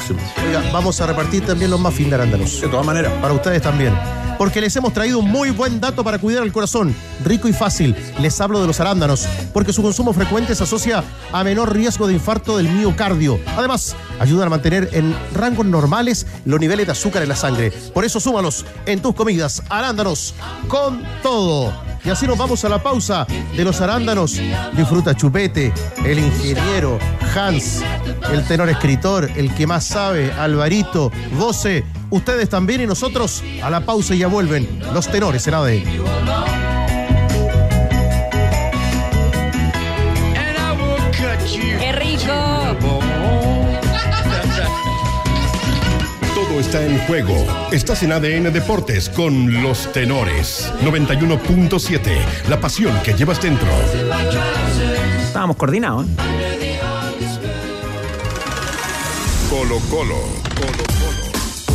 Oiga, vamos a repartir también los muffins de arándanos. De todas maneras. Para ustedes también. Porque les hemos traído un muy buen dato para cuidar el corazón. Rico y fácil. Les hablo de los arándanos. Porque su consumo frecuente se asocia a menor riesgo de infarto del miocardio. Además, ayudan a mantener en rangos normales los niveles de azúcar en la sangre. Por eso súmalos en tus comidas. Arándanos con todo. Y así nos vamos a la pausa de los arándanos. Disfruta Chupete, el ingeniero, Hans, el tenor escritor, el que más sabe, Alvarito, Voce, ustedes también y nosotros a la pausa y ya vuelven los tenores en ADN. Está en juego. Estás en ADN Deportes con los tenores. 91.7. La pasión que llevas dentro. Estábamos coordinados. ¿eh? Colo Colo.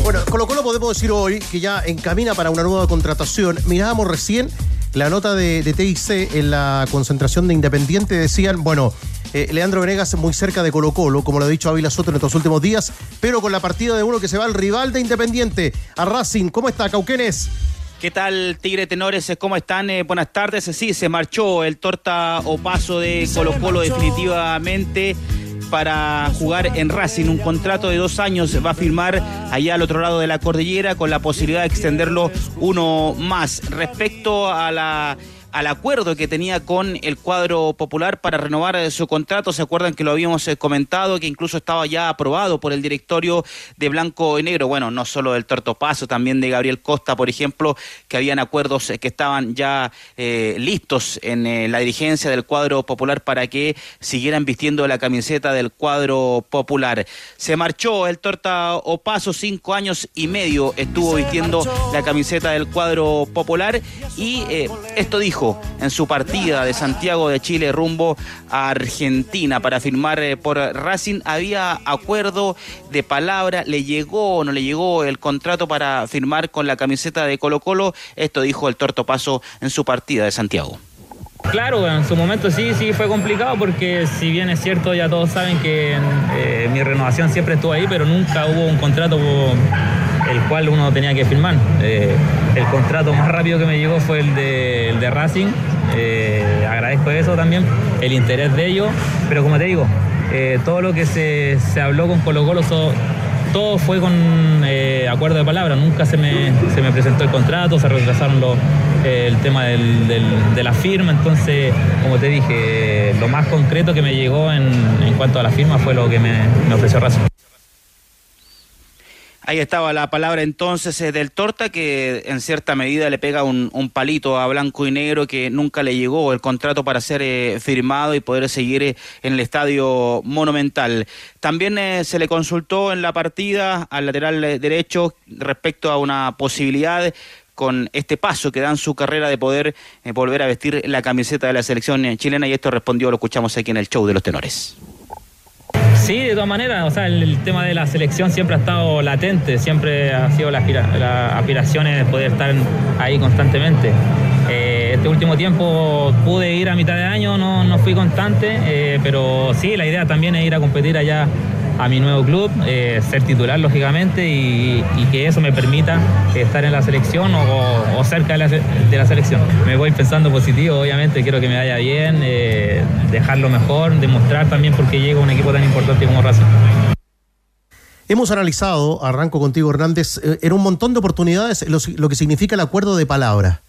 Bueno, Colo Colo podemos decir hoy que ya encamina para una nueva contratación. Mirábamos recién la nota de, de TIC en la concentración de Independiente. Decían, bueno, eh, Leandro Venegas muy cerca de Colo Colo, como lo ha dicho Ávila Soto en estos últimos días, pero con la partida de uno que se va al rival de Independiente, a Racing. ¿Cómo está, Cauquenes? ¿Qué tal, Tigre Tenores? ¿Cómo están? Eh, buenas tardes. Sí, se marchó el torta o paso de Colo Colo definitivamente para jugar en Racing. Un contrato de dos años va a firmar allá al otro lado de la cordillera con la posibilidad de extenderlo uno más. Respecto a la al acuerdo que tenía con el cuadro popular para renovar eh, su contrato. Se acuerdan que lo habíamos eh, comentado, que incluso estaba ya aprobado por el directorio de Blanco y Negro. Bueno, no solo del Tortopaso, también de Gabriel Costa, por ejemplo, que habían acuerdos eh, que estaban ya listos en la dirigencia del cuadro popular para que siguieran vistiendo la camiseta del cuadro popular. Se marchó el Torta Opaso, cinco años y medio estuvo vistiendo la camiseta del cuadro popular y esto dijo en su partida de Santiago de Chile rumbo a Argentina para firmar eh, por Racing. Había acuerdo de palabra, le llegó o no le llegó el contrato para firmar con la camiseta de Colo Colo. Esto dijo el Torto Paso en su partida de Santiago. Claro, en su momento sí, sí fue complicado porque si bien es cierto, ya todos saben que eh, mi renovación siempre estuvo ahí, pero nunca hubo un contrato el cual uno tenía que firmar. Eh, el contrato más rápido que me llegó fue el de, Racing. Eh, agradezco eso también, el interés de ellos, pero como te digo, eh, todo lo que se, se habló con Colo Colo so- todo fue con acuerdo de palabra, nunca se me, se me presentó el contrato, se retrasaron los, el tema del- del- de la firma, entonces, como te dije, lo más concreto que me llegó en, en cuanto a la firma fue lo que me, me ofreció Racing. Ahí estaba la palabra entonces eh, del Torta que en cierta medida le pega un, palito a Blanco y Negro que nunca le llegó el contrato para ser eh, firmado y poder seguir eh, en el estadio monumental. También eh, se le consultó en la partida al lateral derecho respecto a una posibilidad con este paso que da en su carrera de poder volver a vestir la camiseta de la selección chilena y esto respondió, lo escuchamos aquí en el show de los tenores. Sí, de todas maneras, o sea, el, tema de la selección siempre ha estado latente, siempre ha sido la, la aspiración de poder estar ahí constantemente. Eh, este último tiempo pude ir a mitad de año, no, no fui constante, eh, pero sí, la idea también es ir a competir allá a mi nuevo club, eh, ser titular lógicamente y, que eso me permita estar en la selección o, cerca de la, selección. Me voy pensando positivo, obviamente, quiero que me vaya bien, eh, dejarlo mejor, demostrar también porque llega un equipo tan importante como Racing. Hemos analizado, arranco contigo Hernández, eh, en un montón de oportunidades lo, lo que significa el acuerdo de palabra.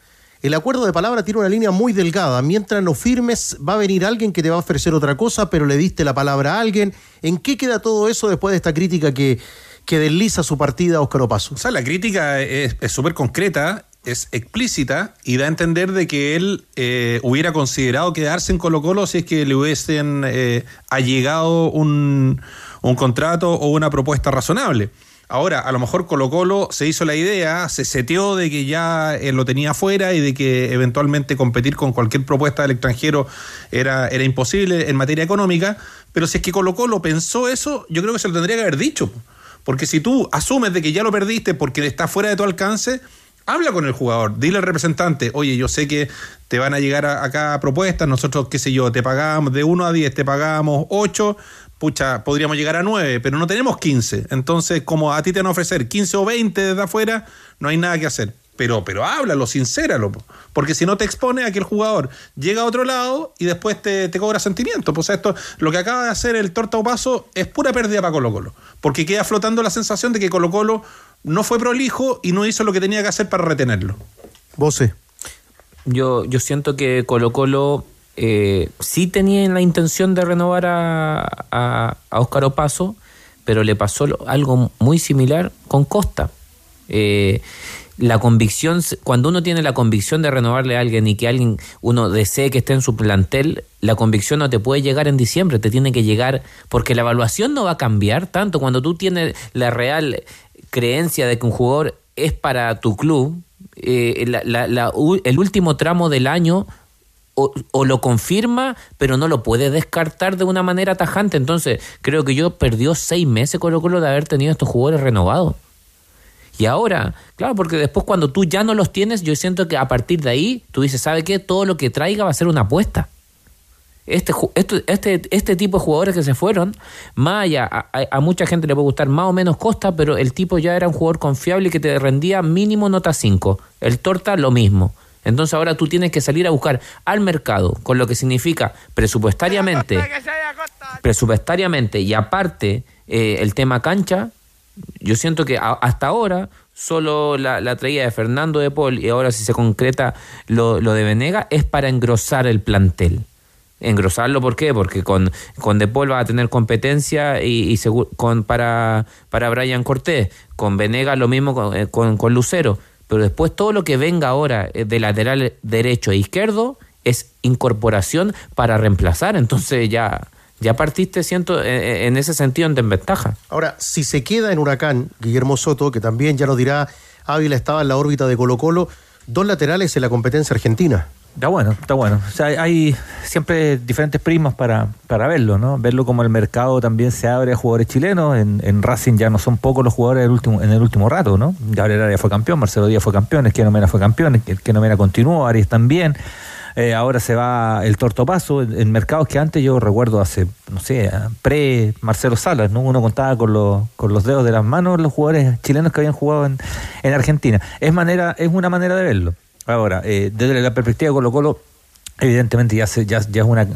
El acuerdo de palabra tiene una línea muy delgada. Mientras no firmes, va a venir alguien que te va a ofrecer otra cosa, pero le diste la palabra a alguien. ¿En qué queda todo eso después de esta crítica que, que desliza su partida Óscar Opaso? O sea, la crítica es es súper concreta, es explícita y da a entender de que él eh, hubiera considerado quedarse en Colo Colo si es que le hubiesen eh, allegado un, un contrato o una propuesta razonable. Ahora, a lo mejor Colo Colo se hizo la idea, se seteó de que ya él lo tenía afuera y de que eventualmente competir con cualquier propuesta del extranjero era, era imposible en materia económica, pero si es que Colo Colo pensó eso, yo creo que se lo tendría que haber dicho. Porque si tú asumes de que ya lo perdiste porque está fuera de tu alcance, habla con el jugador, dile al representante, oye, yo sé que te van a llegar a- acá propuestas, nosotros, qué sé yo, te pagamos de 1 a 10, te pagamos 8, pucha, podríamos llegar a 9, pero no tenemos 15. Entonces, como a ti te van a ofrecer 15 o 20 desde afuera, no hay nada que hacer. Pero, pero háblalo, sincéralo, po. porque si no te expone a que el jugador llega a otro lado y después te, te cobra sentimiento. Pues esto, lo que acaba de hacer el Torta Paso es pura pérdida para Colo Colo, porque queda flotando la sensación de que Colo Colo no fue prolijo y no hizo lo que tenía que hacer para retenerlo. Vos Yo, yo siento que Colo Colo eh, sí tenía la intención de renovar a, a, a Óscar Opaso, pero le pasó algo muy similar con Costa. Eh, la convicción, cuando uno tiene la convicción de renovarle a alguien y que alguien uno desee que esté en su plantel, la convicción no te puede llegar en diciembre, te tiene que llegar porque la evaluación no va a cambiar tanto. Cuando tú tienes la real creencia de que un jugador es para tu club, eh, la- el último tramo del año o, lo confirma, pero no lo puede descartar de una manera tajante. Entonces, creo que yo perdió seis meses Colo Colo de haber tenido estos jugadores renovados. Y ahora, claro, porque después cuando tú ya no los tienes, yo siento que a partir de ahí, tú dices, ¿sabe qué? Todo lo que traiga va a ser una apuesta. Este, este, este tipo de jugadores que se fueron, más allá, a, a- a mucha gente le puede gustar más o menos Costa, pero el tipo ya era un jugador confiable y que te rendía mínimo nota 5. El Torta lo mismo. Entonces ahora tú tienes que salir a buscar al mercado, con lo que significa presupuestariamente, [laughs] presupuestariamente y aparte eh, el tema cancha, yo siento que a- hasta ahora solo la, la traída de Fernando de Paul y ahora si se concreta lo, lo de Venega es para engrosar el plantel. Engrosarlo, ¿por qué? Porque con, con De Paul va a tener competencia y, y segu- con, para, para Brian Cortés. Con Venegas lo mismo con, eh, con, con Lucero. Pero después todo lo que venga ahora eh, de lateral derecho e izquierdo es incorporación para reemplazar. Entonces ya, ya partiste siento, eh, en ese sentido en desventaja. Ahora, si se queda en Huracán, Guillermo Soto, que también ya nos dirá, Ávila estaba en la órbita de Colo Colo, dos laterales en la competencia argentina. Está bueno, está bueno. O sea, hay- siempre diferentes prismas para, para verlo, ¿no? Verlo como el mercado también se abre a jugadores chilenos. En, en Racing ya no son pocos los jugadores del último, en el último rato, ¿no? Gabriel Arias fue campeón, Marcelo Díaz fue campeón, Esquiano Mena fue campeón, el que no Mena continuó, Arias también. Eh, ahora se va el tortopaso en, en mercados que antes yo recuerdo hace, no sé, pre Marcelo Salas, ¿no? Uno contaba con los, con los dedos de las manos los jugadores chilenos que habían jugado en, en Argentina. Es manera, es una manera de verlo. Ahora, eh, desde la perspectiva de Colo Colo, evidentemente ya, se, ya, ya es una,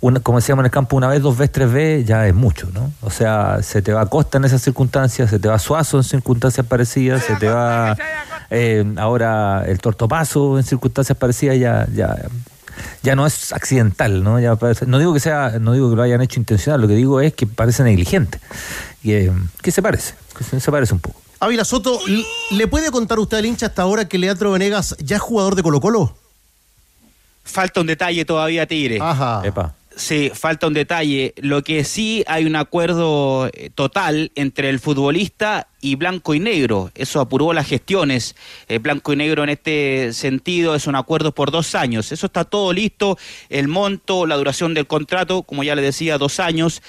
una, como decíamos en el campo, una vez, dos veces, tres veces, ya es mucho, ¿no? O sea, se te va Costa en esas circunstancias, se te va Suazo en circunstancias parecidas, se te va eh, ahora el Tortopaso en circunstancias parecidas, ya, ya, ya no es accidental, ¿no? No digo que sea, no digo que lo hayan hecho intencional, lo que digo es que parece negligente. Y, eh, ¿Qué se parece? Que se parece un poco. Ávila Soto, ¿le- ¿le puede contar usted al hincha hasta ahora que Leandro Venegas ya es jugador de Colo Colo? Falta un detalle todavía, Tigre. Ajá. Epa. Sí, falta un detalle. Lo que sí hay un acuerdo eh, total entre el futbolista y Blanco y Negro. Eso apuró las gestiones. Eh, Blanco y Negro en este sentido es un acuerdo por dos años. Eso está todo listo. El monto, la duración del contrato, como ya le decía, dos años.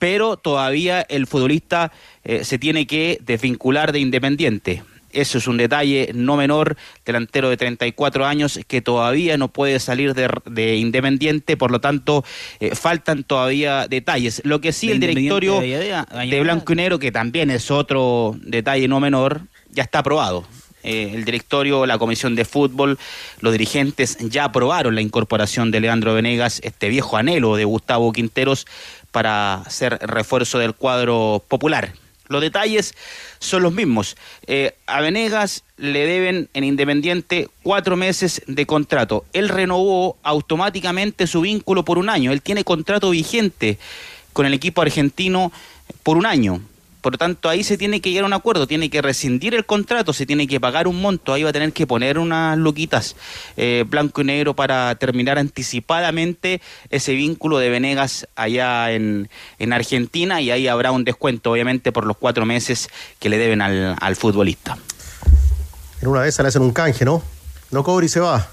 Pero todavía el futbolista eh, se tiene que desvincular de Independiente. Eso es un detalle no menor, delantero de 34 años que todavía no puede salir de, de Independiente, por lo tanto eh, faltan todavía detalles. Lo que sí De el directorio de Blanco y Negro, que también es otro detalle no menor, ya está aprobado. Eh, el directorio, la comisión de fútbol, los dirigentes ya aprobaron la incorporación de Leandro Venegas, este viejo anhelo de Gustavo Quinteros para ser refuerzo del cuadro popular. Los detalles son los mismos. Eh, a Venegas le deben en Independiente cuatro meses de contrato. Él renovó automáticamente su vínculo por un año. Él tiene contrato vigente con el equipo argentino por un año. Por lo tanto, ahí se tiene que llegar a un acuerdo, tiene que rescindir el contrato, se tiene que pagar un monto, ahí va a tener que poner unas luquitas eh, blanco y negro para terminar anticipadamente ese vínculo de Venegas allá en, en Argentina y ahí habrá un descuento, obviamente, por los cuatro meses que le deben al, al futbolista. En una de esas le hacen un canje, ¿no? No cobra y se va.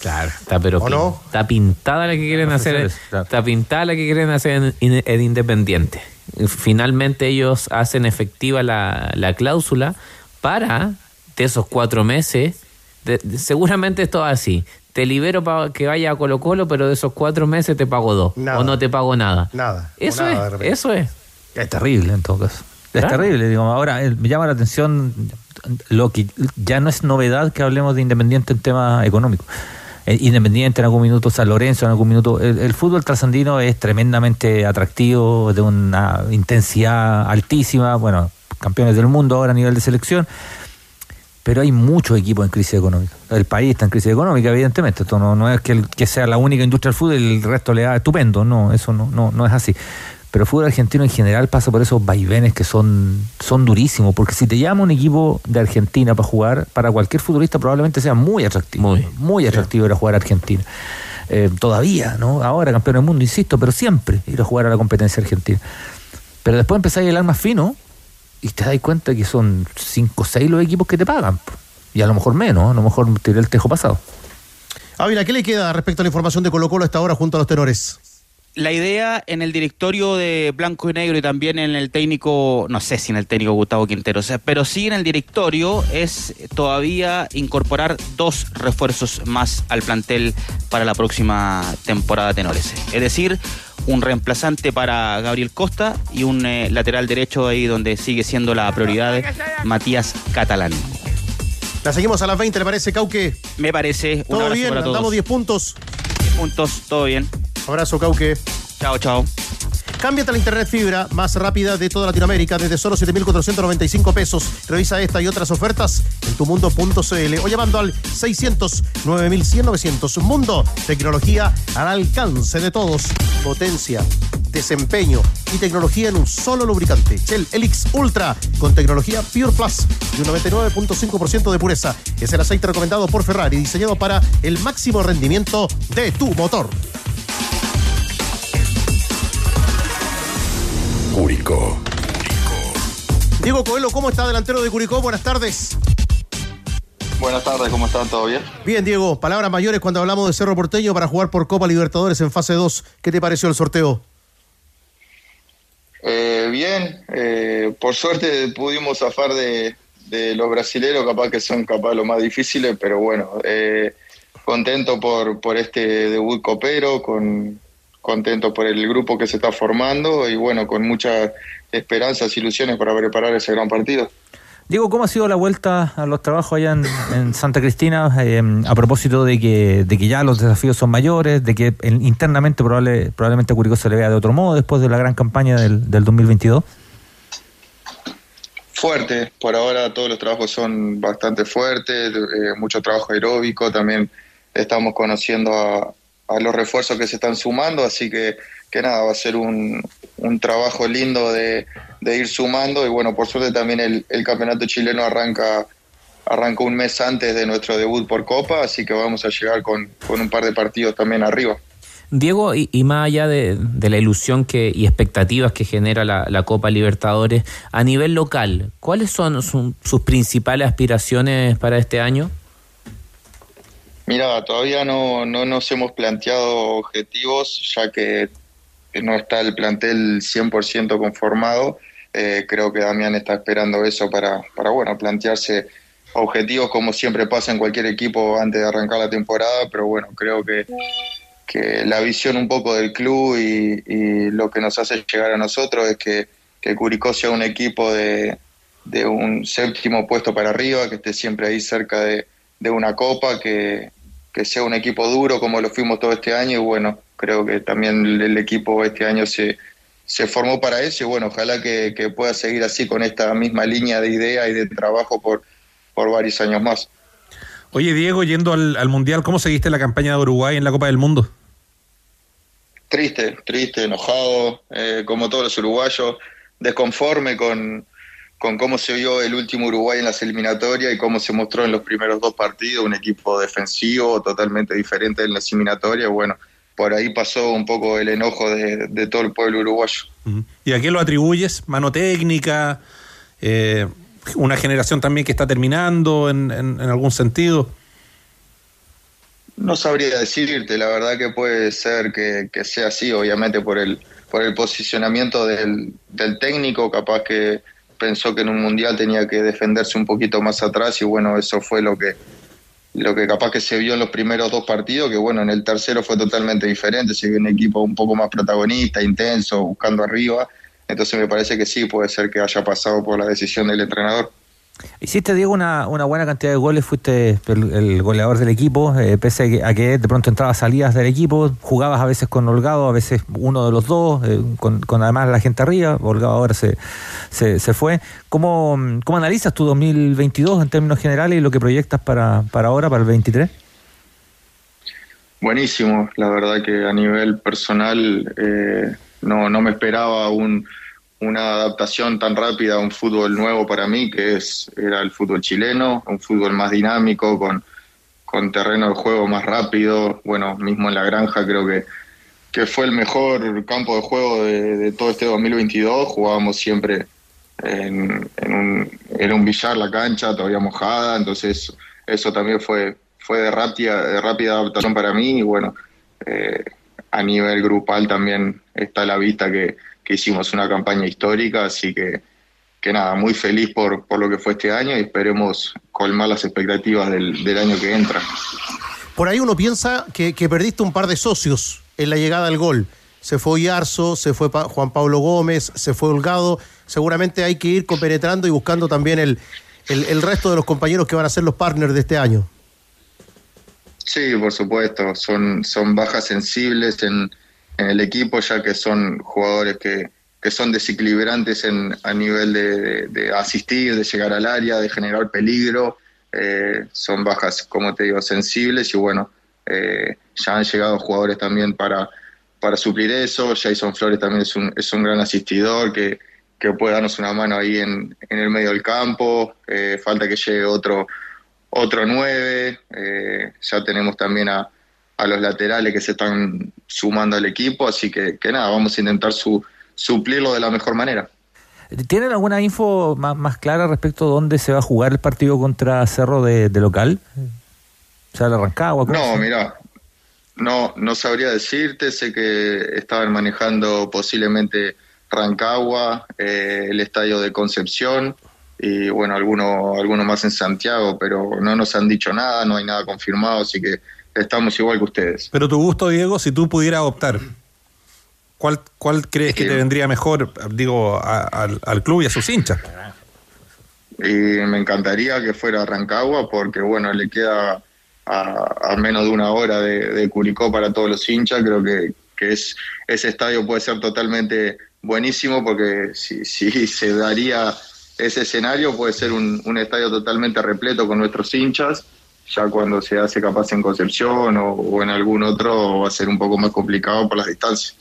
Claro, está pero está pintada la que quieren hacer, está pintada la que quieren hacer en, en- en Independiente. Finalmente ellos hacen efectiva la, la cláusula para de esos cuatro meses. de- de- seguramente esto es así. Te libero para que vaya a Colo Colo, pero de esos cuatro meses te pago dos o no te pago nada. Nada. Eso nada, es, eso es. Es terrible en todo caso. Es Claro. terrible, digo. Ahora, eh, me llama la atención lo que ya no es novedad que hablemos de Independiente en tema económico. Eh, Independiente en algún minuto, San Lorenzo en algún minuto. El, fútbol trasandino es tremendamente atractivo, de una intensidad altísima. Bueno, campeones del mundo ahora a nivel de selección. Pero hay muchos equipos en crisis económica. El país está en crisis económica, evidentemente. Esto no, no es que, que sea la única industria del fútbol y el resto le da estupendo. No, eso no, no, no es así. Pero el fútbol argentino en general pasa por esos vaivenes que son, son durísimos. Porque si te llama un equipo de Argentina para jugar, para cualquier futbolista probablemente sea muy atractivo. Muy, atractivo ir a jugar a Argentina. Eh, todavía, ¿no? Ahora campeón del mundo, insisto, pero siempre ir a jugar a la competencia argentina. Pero después empezáis a hilar más fino y te das cuenta que son 5 o 6 los equipos que te pagan. Y a lo mejor menos, a lo mejor tiré el tejo pasado. Ávila, ¿qué le queda respecto a la información de Colo Colo a esta hora junto a los tenores? La idea en el directorio de Blanco y Negro y también en el técnico, no sé si en el técnico Gustavo Quintero, o sea, pero sí en el directorio es todavía incorporar dos refuerzos más al plantel para la próxima temporada tenores. Es decir, un reemplazante para Gabriel Costa y un eh, lateral derecho ahí donde sigue siendo la prioridad Matías Catalán. La seguimos a las 20, ¿le parece, Cauque? Me parece. Todo bien, para todos. andamos 10 puntos. 10 puntos, todo bien. Abrazo, Cauque. Chao, chao. Cámbiate la internet fibra más rápida de toda Latinoamérica desde solo 7.495 pesos. Revisa esta y otras ofertas en tumundo.cl o llamando al 600 9100 900. Mundo, tecnología al alcance de todos. Potencia, desempeño y tecnología en un solo lubricante. Shell Elix Ultra con tecnología Pure Plus y un 99.5% de pureza. Es el aceite recomendado por Ferrari, diseñado para el máximo rendimiento de tu motor. Curicó. Diego Coelho, ¿cómo está delantero de Curicó? Buenas tardes. Buenas tardes, ¿cómo están? ¿Todo bien? Bien, Diego, palabras mayores cuando hablamos de Cerro Porteño para jugar por Copa Libertadores en fase 2. ¿Qué te pareció el sorteo? Eh, bien, eh, por suerte pudimos zafar de, de los brasileros, capaz que son capaz los más difíciles, pero bueno, eh, contento por, por este debut copero, con, contento por el grupo que se está formando y bueno, con muchas esperanzas, ilusiones para preparar ese gran partido. Diego, ¿cómo ha sido la vuelta a los trabajos allá en, en Santa Cristina eh, a propósito de que, de que ya los desafíos son mayores, de que en- internamente probable, probablemente a Curicó se le vea de otro modo después de la gran campaña del, del 2022? Fuerte, por ahora todos los trabajos son bastante fuertes, eh, mucho trabajo aeróbico, también estamos conociendo a, a los refuerzos que se están sumando, así que, que nada, va a ser un, un trabajo lindo de, de ir sumando y bueno, por suerte también el, campeonato chileno arranca arranca un mes antes de nuestro debut por Copa, así que vamos a llegar con, con un par de partidos también arriba. Diego, y, y más allá de, de la ilusión que, y expectativas que genera la, la Copa Libertadores, a nivel local, ¿cuáles son su- sus principales aspiraciones para este año? Mira, todavía no, no nos hemos planteado objetivos, ya que no está el plantel 100% conformado. Eh, creo que Damián está esperando eso para, para, bueno, plantearse objetivos como siempre pasa en cualquier equipo antes de arrancar la temporada, pero bueno, creo que, que la visión un poco del club y, lo que nos hace llegar a nosotros es que, que Curicó sea un equipo de, de un séptimo puesto para arriba, que esté siempre ahí cerca de, de una copa, que, que sea un equipo duro como lo fuimos todo este año y bueno, creo que también el, el equipo este año se, se formó para eso y bueno, ojalá que, que pueda seguir así con esta misma línea de idea y de trabajo por, por varios años más. Oye, Diego, yendo al, al Mundial, ¿cómo seguiste la campaña de Uruguay en la Copa del Mundo? Triste, triste, enojado, eh, como todos los uruguayos, desconforme con, con cómo se vio el último Uruguay en las eliminatorias y cómo se mostró en los primeros dos partidos, un equipo defensivo totalmente diferente en las eliminatorias. Bueno, por ahí pasó un poco el enojo de, de todo el pueblo uruguayo. ¿Y a qué lo atribuyes? ¿Mano técnica? Eh, ¿Una generación también que está terminando en, en- en algún sentido? No sabría decirte, la verdad que puede ser que, que sea así, obviamente por el, por el posicionamiento del, del técnico, capaz que pensó que en un mundial tenía que defenderse un poquito más atrás y bueno, eso fue lo que, lo que capaz que se vio en los primeros dos partidos, que bueno, en el tercero fue totalmente diferente, se vio un equipo un poco más protagonista, intenso, buscando arriba, entonces me parece que sí, puede ser que haya pasado por la decisión del entrenador. Hiciste, Diego, una, una buena cantidad de goles, fuiste el, goleador del equipo, eh, pese a que, a que de pronto entrabas salidas del equipo, jugabas a veces con Holgado, a veces uno de los dos, eh, con, con además la gente arriba, Holgado ahora se, se, se fue. ¿Cómo, ¿Cómo analizas tu 2022 en términos generales y lo que proyectas para, para ahora, para el 23? Buenísimo, la verdad que a nivel personal eh, no, no me esperaba un, una adaptación tan rápida a un fútbol nuevo para mí, que es era el fútbol chileno, un fútbol más dinámico, con, con terreno de juego más rápido. Bueno, mismo en la granja creo que, que fue el mejor campo de juego de, todo este 2022. Jugábamos siempre en, en un, era un billar la cancha, todavía mojada, entonces eso también fue, fue de, rápida, rápida adaptación para mí y bueno, eh, a nivel grupal también está la vista que, que hicimos una campaña histórica, así que, que nada, muy feliz por, por lo que fue este año y esperemos colmar las expectativas del, del año que entra. Por ahí uno piensa que, que perdiste un par de socios en la llegada al gol. Se fue Yarzo, se fue Pa- Juan Pablo Gómez, se fue Holgado. Seguramente hay que ir compenetrando y buscando también el, el, el resto de los compañeros que van a ser los partners de este año. Sí, por supuesto, son, son bajas sensibles en, en el equipo, ya que son jugadores que, que son desequilibrantes en, a nivel de, asistir, de llegar al área, de generar peligro. Eh, son bajas, como te digo, sensibles y bueno, eh, ya han llegado jugadores también para, para suplir eso. Jason Flores también es un, es un gran asistidor que, que puede darnos una mano ahí en, en el medio del campo. Eh, falta que llegue otro, otro 9. eh, ya tenemos también a, a los laterales que se están sumando al equipo, así que, que nada, vamos a intentar su, suplirlo de la mejor manera. ¿Tienen alguna info más, más clara respecto a dónde se va a jugar el partido contra Cerro de, de local? O sea, la Rancagua. ¿cómo No, mira, no, no sabría decirte, sé que estaban manejando posiblemente Rancagua, eh, el estadio de Concepción y bueno, alguno, alguno más en Santiago, pero no nos han dicho nada, no hay nada confirmado, así que estamos igual que ustedes. Pero tu gusto, Diego, si tú pudieras optar, ¿cuál, cuál crees que te vendría mejor, digo, a- al, al club y a sus hinchas? Y me encantaría que fuera Rancagua porque, bueno, le queda a, a menos de una hora de, de Curicó para todos los hinchas. Creo que, que es, ese estadio puede ser totalmente buenísimo porque si, si [laughs] se daría ese escenario puede ser un, un estadio totalmente repleto con nuestros hinchas. Ya cuando se hace capaz en Concepción o, o en algún otro va a ser un poco más complicado por las distancias.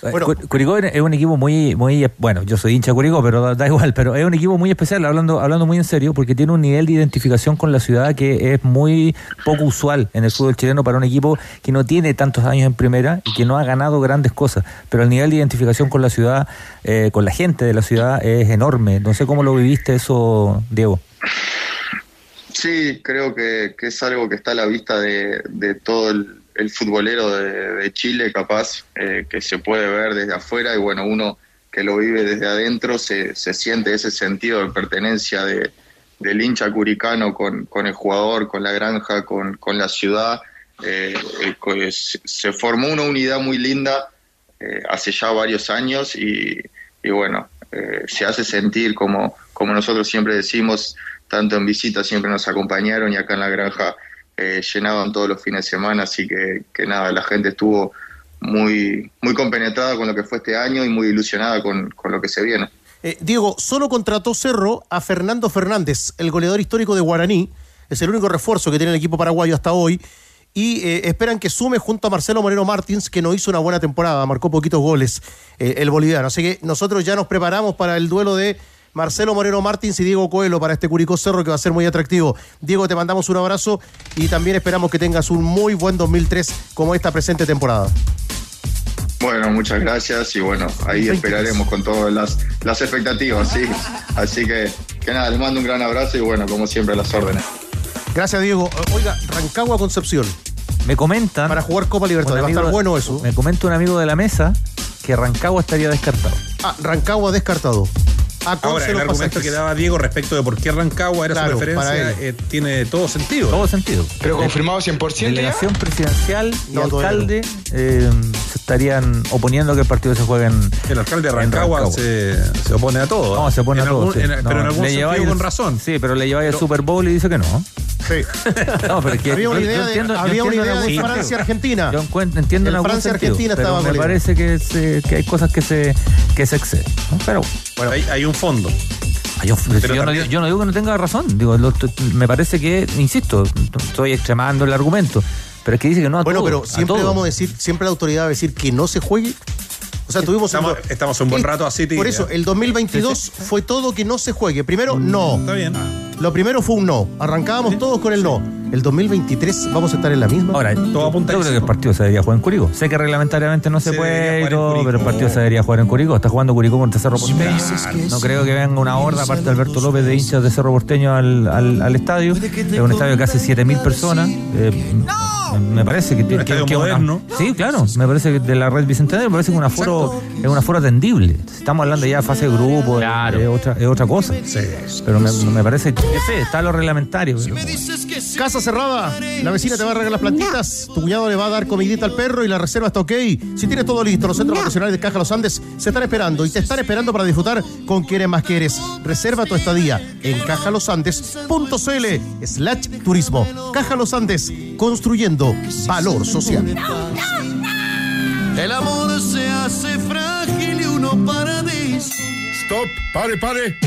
Eh, Cu- Curicó es un equipo muy, muy, bueno, yo soy hincha de Curicó, pero da, da igual, pero es un equipo muy especial, hablando, hablando muy en serio, porque tiene un nivel de identificación con la ciudad que es muy poco usual en el fútbol chileno para un equipo que no tiene tantos años en primera y que no ha ganado grandes cosas, pero el nivel de identificación con la ciudad, eh, con la gente de la ciudad es enorme. No sé cómo lo viviste eso, Diego. Sí, creo que, que es algo que está a la vista de, de todo el, futbolero de, Chile, capaz, eh, que se puede ver desde afuera y bueno, uno que lo vive desde adentro se, se siente ese sentido de pertenencia de, del hincha curicano con, con el jugador, con la granja, con, con la ciudad. Eh, eh, se formó una unidad muy linda eh, hace ya varios años y, y bueno, eh, se hace sentir como, como nosotros siempre decimos, tanto en visita siempre nos acompañaron y acá en la granja eh, llenaban todos los fines de semana, así que, que nada, la gente estuvo muy, muy compenetrada con lo que fue este año y muy ilusionada con, con lo que se viene. Eh, Diego, solo contrató Cerro a Fernando Fernández, el goleador histórico de Guaraní. Es el único refuerzo que tiene el equipo paraguayo hasta hoy. Y eh, esperan que sume junto a Marcelo Moreno Martins, que no hizo una buena temporada, marcó poquitos goles el boliviano. Así que nosotros ya nos preparamos para el duelo de Marcelo Moreno Martins y Diego Coelho para este Curicó Cerro, que va a ser muy atractivo. Diego, te mandamos un abrazo y también esperamos que tengas un muy buen 2003 como esta presente temporada. Bueno, muchas gracias y bueno, ahí esperaremos con todas las, las expectativas, sí. Así que, que nada, les mando un gran abrazo y bueno, como siempre, las órdenes. Gracias, Diego. Oiga, Rancagua Concepción. Me comentan. Para jugar Copa Libertadores. Va a estar bueno eso. Me comenta un amigo de la mesa que Rancagua estaría descartado. Ah, Rancagua descartado. A Ahora, el los argumento pasajes. que daba Diego respecto de por qué Rancagua era Claro, su para referencia eh, tiene todo sentido. Todo sentido. Pero confirmado 100% ya. Delegación presidencial y No, alcalde eh, se estarían oponiendo a que el partido se juegue en. El alcalde de Rancagua, Se, se opone a todo. No, se opone En a todo. algún- sí. en- No, pero en algún le sentido el- con razón. Sí, pero le lleváis el Super Bowl y dice que no. Sí. [laughs] No, pero es que Había una yo- yo idea de- entiendo- había una idea de algún sentido. Francia-Argentina. Yo entiendo en algún Francia-Argentina sentido, pero estaba me parece que, se- que hay cosas que se, que se exceden. Pero Bueno, hay, hay un fondo. Yo, Pero yo no, también- digo- yo no digo que no tenga razón. Digo, lo- me parece que, insisto, estoy extremando el argumento. Pero es que dice que no a Bueno, todo, pero a siempre todo. vamos a decir, siempre la autoridad va a decir que no se juegue. O sea, tuvimos Estamos, estamos un buen rato así, Por eso, el 2022 fue todo que no se juegue. Primero, no. Está bien. Lo primero fue un no. Arrancábamos todos con el no. El 2023 vamos a estar en la misma. Ahora, Todo apunta a yo creo que el partido se debería jugar en Curicó. Sé que reglamentariamente no se, Se puede y todo, pero el partido se debería jugar en Curicó. Está jugando Curicó contra Cerro Porteño. No creo que venga una horda, aparte de Alberto López, de hinchas de Cerro Porteño al, al, al estadio. Es un estadio de casi 7.000 personas. Eh, me parece que, que- estadio que es una-. Sí, claro. Me parece que de la red bicentenario me parece que un aforo, es un aforo atendible. Estamos hablando ya de fase de grupo, Claro. es, otra, es otra cosa. Pero me, me parece, sé, está lo reglamentario. pero- Casa cerrada, la vecina te va a regalar las plantitas, tu cuñado le va a dar comidita al perro y la reserva está ok. Si tienes todo listo, los centros vacacionales de Caja Los Andes se están esperando y te están esperando para disfrutar con quienes más quieres. Reserva tu estadía en cajalosandes.cl slash turismo. Caja Los Andes, construyendo valor social. El amor se hace frágil y uno para de Stop, pare, pare.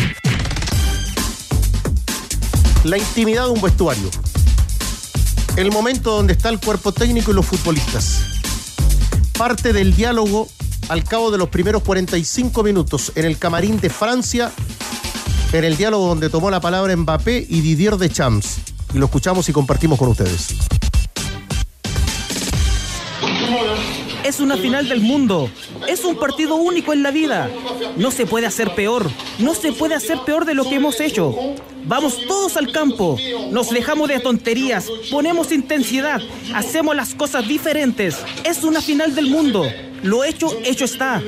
La intimidad de un vestuario. El momento donde está el cuerpo técnico y los futbolistas. Parte del diálogo al cabo de los primeros 45 minutos en el camarín de Francia, en el diálogo donde tomó la palabra Mbappé y Didier Deschamps. Y lo escuchamos y compartimos con ustedes. Una final del mundo. Es un partido único en la vida. No se puede hacer peor. No se puede hacer peor de lo que hemos hecho. Vamos todos al campo. Nos dejamos de tonterías. Ponemos intensidad. Hacemos las cosas diferentes. Es una final del mundo. Lo hecho, hecho está.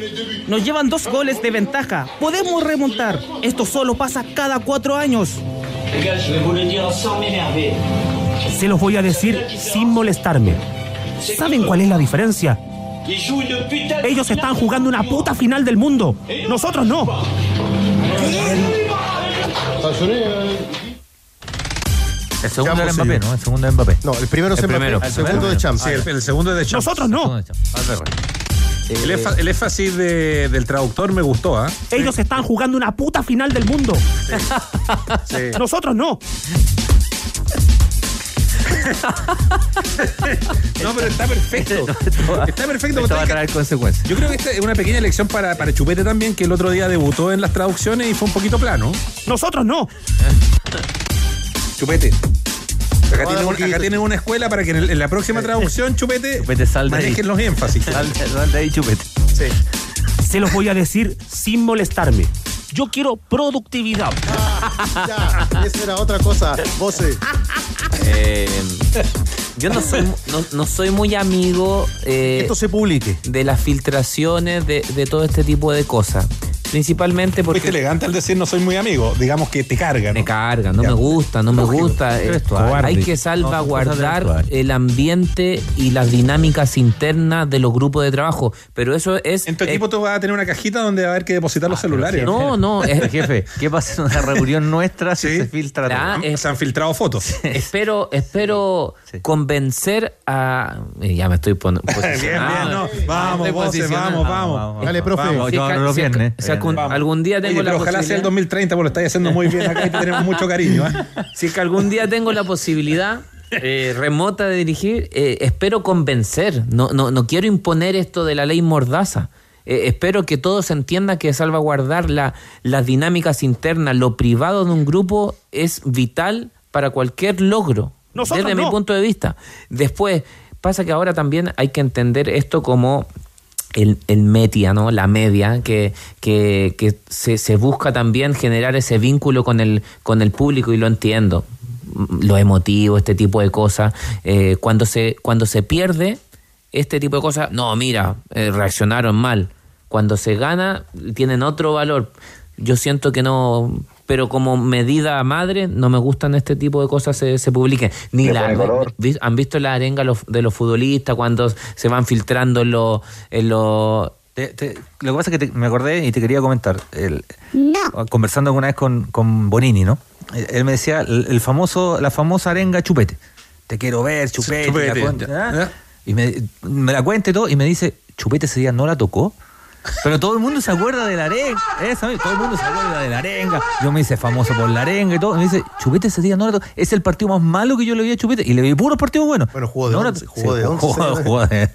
Nos llevan dos goles de ventaja. Podemos remontar. Esto solo pasa cada cuatro años. Se los voy a decir sin molestarme. ¿Saben cuál es la diferencia? Ellos están jugando una puta final del mundo. Nosotros no. El segundo Ya, era Mbappé, sí. ¿no? El segundo es Mbappé. No, el primero es El Mbappé, primero. el segundo de Champs. Sí, el, el segundo es de Champs. Nosotros no. El, éfa- el énfasis de- del traductor me gustó, ¿ah? Ellos están jugando una puta final del mundo. Sí. [laughs] Nosotros no. No, pero [laughs] está perfecto. Está perfecto. Esto va a traer consecuencias. Yo creo que esta es una pequeña lección para, para Chupete también, que el otro día debutó en las traducciones y fue un poquito plano. Nosotros no. [laughs] Chupete. Acá, tienen, un- poquito. acá tienen una escuela para que en, el- en la próxima traducción, Chupete, Chupete, sal de ahí. manejen los énfasis. [laughs] De ahí, chupete. Sí. Se los voy a decir sin molestarme. Yo quiero productividad. Ya, esa era otra cosa. Voce. Eh, yo no soy, no, no soy muy amigo eh, Esto se publique. de las filtraciones de, de todo este tipo de cosas. Principalmente Fuiste porque elegante al decir no soy muy amigo. Digamos que te cargan. me carga, no Ya. me gusta, no me gusta. Eh, hay que No, salvaguardar el ambiente y las dinámicas internas de los grupos de trabajo. Pero eso es. En tu equipo tú vas a tener una cajita donde va a haber que depositar los celulares. no, no, [laughs] es- Jefe, ¿qué pasa en una reunión nuestra si Sí. se filtra todo? Ah, es- Se han filtrado fotos. espero, espero convencer a. Ya me estoy poniendo. [laughs] bien, bien, no. Vamos, voces, vamos, vamos. Dale, profe. Vamos, no, no si algún, algún día tengo Oye, la ojalá sea el posibilidad- 2030 porque lo estáis haciendo muy bien acá y te tenemos mucho cariño. ¿eh? [laughs] Si es que algún día tengo la posibilidad eh, remota de dirigir, eh, espero convencer. No, no, no quiero imponer esto de la ley mordaza. Eh, espero que todos entiendan que salvaguardar la, las dinámicas internas, lo privado de un grupo es vital para cualquier logro. Nosotros desde mi punto de vista. Después, pasa que ahora también hay que entender esto como el, el media, ¿no? La media, que, que, que se, se busca también generar ese vínculo con el, con el público y lo entiendo. Mm, Lo emotivo, este tipo de cosas. Eh, cuando, se, cuando se pierde este tipo de cosas, no, mira, eh, reaccionaron mal. Cuando se gana, tienen otro valor. Yo siento que no, pero como medida madre, no me gustan este tipo de cosas se, se publiquen. Ni la, ¿Han visto la arenga de los futbolistas cuando se van filtrando en los... En los Te- te- lo que pasa es que te- me acordé y te quería comentar. El- Conversando alguna vez con, con Bonini, ¿no? Él, él me decía el, el famoso, la famosa arenga chupete. Te quiero ver, chupete. Chupete. la cuenta, Ya. ¿ah? Y me, me la cuenta y todo, y me dice, chupete ese día no la tocó. Pero todo el mundo se acuerda de la arenga. Esa, todo el mundo se acuerda de la arenga. Yo me hice famoso por la arenga y todo. Y me dice, Chupete ese día no. Es el partido más malo que yo le vi a Chupete. Y le vi puros partidos buenos. Bueno, jugó de No once, jugó Sí, de once, jugó- señor. jugó de-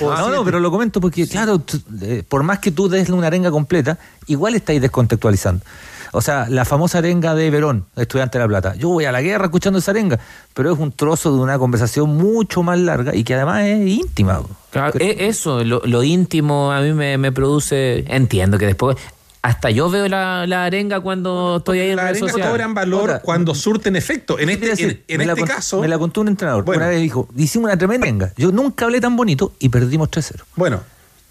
No, no, pero lo comento porque, claro, eh, por más que tú des una arenga completa, igual estáis descontextualizando. O sea, la famosa arenga de Verón, estudiante de La Plata. Yo voy a la guerra escuchando esa arenga, pero es un trozo de una conversación mucho más larga y que además es íntima. Claro, e- eso, lo, lo íntimo a mí me, me produce... Entiendo que después... Hasta yo veo la, la arenga cuando estoy ahí en Las redes sociales. cobran valor cuando surten efecto. En ¿Qué este, en, la este caso. Me la contó un entrenador. Bueno. Una vez dijo, hicimos una tremenda arenga. Yo nunca hablé tan bonito y perdimos 3-0. Bueno,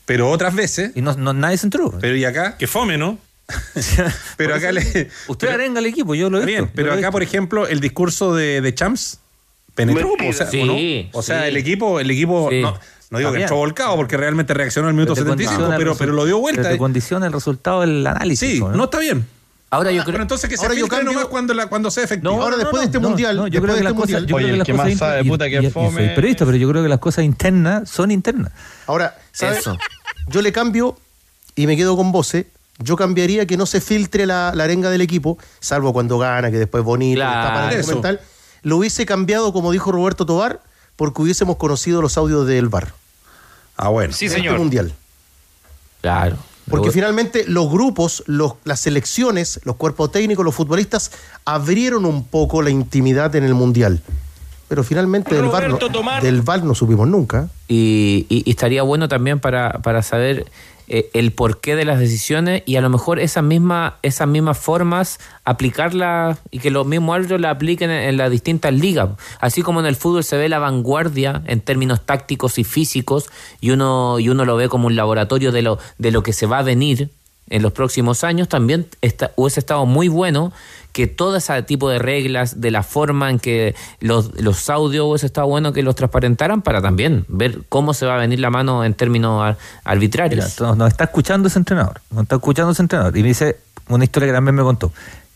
pero otras veces. Y no, no- nadie se entró. Pero y acá. Que fome, ¿no? [laughs] pero acá le. Usted arenga al equipo, yo lo he bien, pero yo acá, visto. por ejemplo, el discurso de, de Champs penetró. O sea, Sí, ¿o no? O sea, sí. el equipo, el equipo Sí. no, no digo que entró volcado porque realmente reaccionó al minuto Pero te 75, condiciona el pero, pero lo dio vuelta. pero te condiciona el resultado del análisis. Sí, ¿no? no está bien. Ahora yo Pero creo... entonces que se Ahora yo cambio- nomás cuando, la, cuando sea efectivo. Ahora, después de este mundial, yo después creo de que las este cosas, mundial- yo Oye, creo que el que más sabe, puta, que fome. soy periodista, pero yo creo que las cosas internas son internas. Ahora, ¿sabes? Eso. Yo le cambio y me quedo con Voce. Yo cambiaría que no se filtre la, la arenga del equipo, salvo cuando gana, que después bonito, Claro. está para el Eso. documental. Lo hubiese cambiado, como dijo Roberto Tobar, porque hubiésemos conocido los audios del VAR. Ah, bueno. Sí, señor. mundial. Claro. Porque Luego- finalmente los grupos, los- las selecciones, los cuerpos técnicos, los futbolistas abrieron un poco la intimidad en el mundial. Pero finalmente del VAR, no, del VAR no supimos nunca. Y, y- y estaría bueno también para, para saber eh, el porqué de las decisiones y a lo mejor esas mismas, esas mismas formas aplicarlas y que los mismos árbitros la apliquen en, en las distintas ligas. Así como en el fútbol se ve la vanguardia en términos tácticos y físicos y uno, y uno lo ve como un laboratorio de lo, de lo que se va a venir en los próximos años, también está, hubiese estado muy bueno que todo ese tipo de reglas, de la forma en que los, los audios, está bueno que los transparentaran para también ver cómo se va a venir la mano en términos ar- arbitrarios. Nos, está escuchando ese entrenador, nos está escuchando ese entrenador y me dice una historia que también me contó.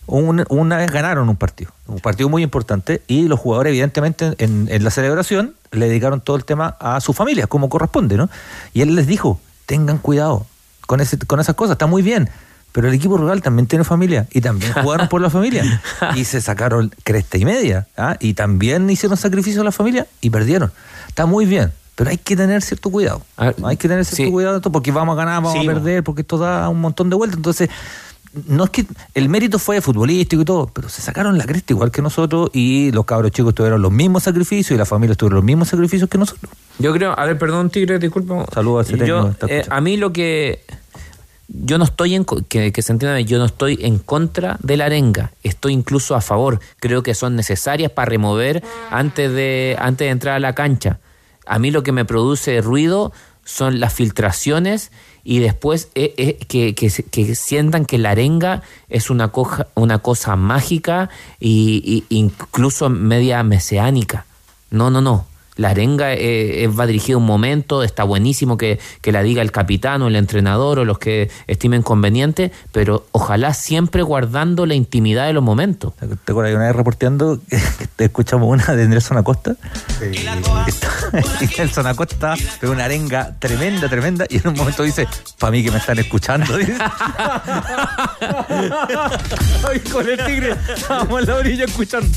Un- una vez ganaron un partido, un partido muy importante y los jugadores evidentemente en, en la celebración le dedicaron todo el tema a su familia, como corresponde, ¿no? Y él les dijo, tengan cuidado con, ese, con esas cosas, está muy bien. Pero el equipo rural también tiene familia y también jugaron por la familia [laughs] y se sacaron cresta y media ¿ah? y también hicieron sacrificio a la familia y perdieron. Está muy bien, pero hay que tener cierto cuidado. Hay que tener cierto sí. cuidado porque vamos a ganar, vamos Sí, a perder, porque esto da un montón de vueltas. Entonces, no es que el mérito fue futbolístico y todo, pero se sacaron la cresta igual que nosotros y los cabros chicos tuvieron los mismos sacrificios y la familia tuvieron los mismos sacrificios que nosotros. Yo creo, a ver, perdón, Tigre, disculpa. Saludos a eh, a mí lo que. Yo no estoy en. Que, que se entienda, yo no estoy en contra de la arenga. Estoy incluso a favor. Creo que son necesarias para remover antes de, antes de entrar a la cancha. A mí lo que me produce ruido son las filtraciones y después eh, eh, que, que, sientan que la arenga es una, coja, una cosa mágica y incluso media mesiánica. No, no, no. La arenga eh, eh, va dirigida un momento, está buenísimo que, que la diga el capitán o el entrenador o los que estimen conveniente, pero ojalá siempre guardando la intimidad de los momentos. ¿Te acuerdas que una vez reporteando que te escuchamos una de Nelson Acosta? Y [laughs] Nelson Acosta pegó una arenga tremenda, tremenda, y en un momento dice, para mí que me están escuchando. dice. [laughs] Ay, con el tigre. Estábamos en la orilla escuchando.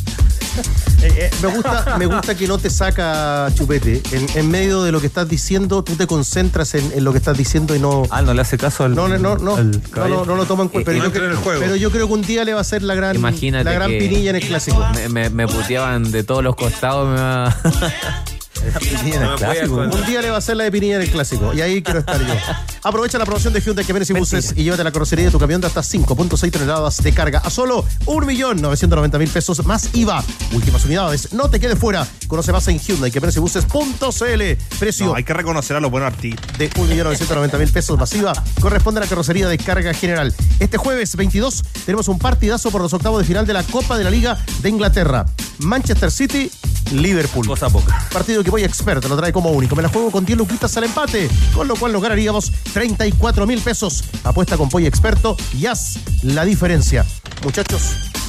[laughs] Eh, eh, me, gusta, me gusta que no te saca chupete. En, en medio de lo que estás diciendo, tú te concentras en, en lo que estás diciendo y no. Ah, no le hace caso al. No, no, no, no, al no, caballero. no, no lo toma en cuenta. Eh, Pero, eh, yo creo- entra en el juego. pero yo creo que un día le va a ser la gran, Imagínate la gran que- pinilla en el clásico. Me, me, me puteaban de todos los costados. Me va- [laughs] Un día le va a hacer la de Pinilla en el clásico. Y ahí quiero estar yo. [laughs] Aprovecha la promoción de Hyundai Camiones y Buses y llévate la carrocería de tu camión de hasta 5.6 toneladas de carga a solo 1.990.000 pesos más IVA. Últimas unidades. No te quedes fuera. Conoce más en Hyundai Camiones y Buses.cl. Precio No, hay que reconocer a los buenos artistas. de 1.990.000 pesos masiva corresponde a la carrocería de carga general. Este jueves 22 tenemos un partidazo por los octavos de final de la Copa de la Liga de Inglaterra. Manchester City, Liverpool. Cosa poca. Partido que voy experto, lo trae como único. Me la juego con 10 luquitas al empate, con lo cual nos ganaríamos 34 mil pesos. Apuesta con Poy Experto y haz la diferencia. Muchachos,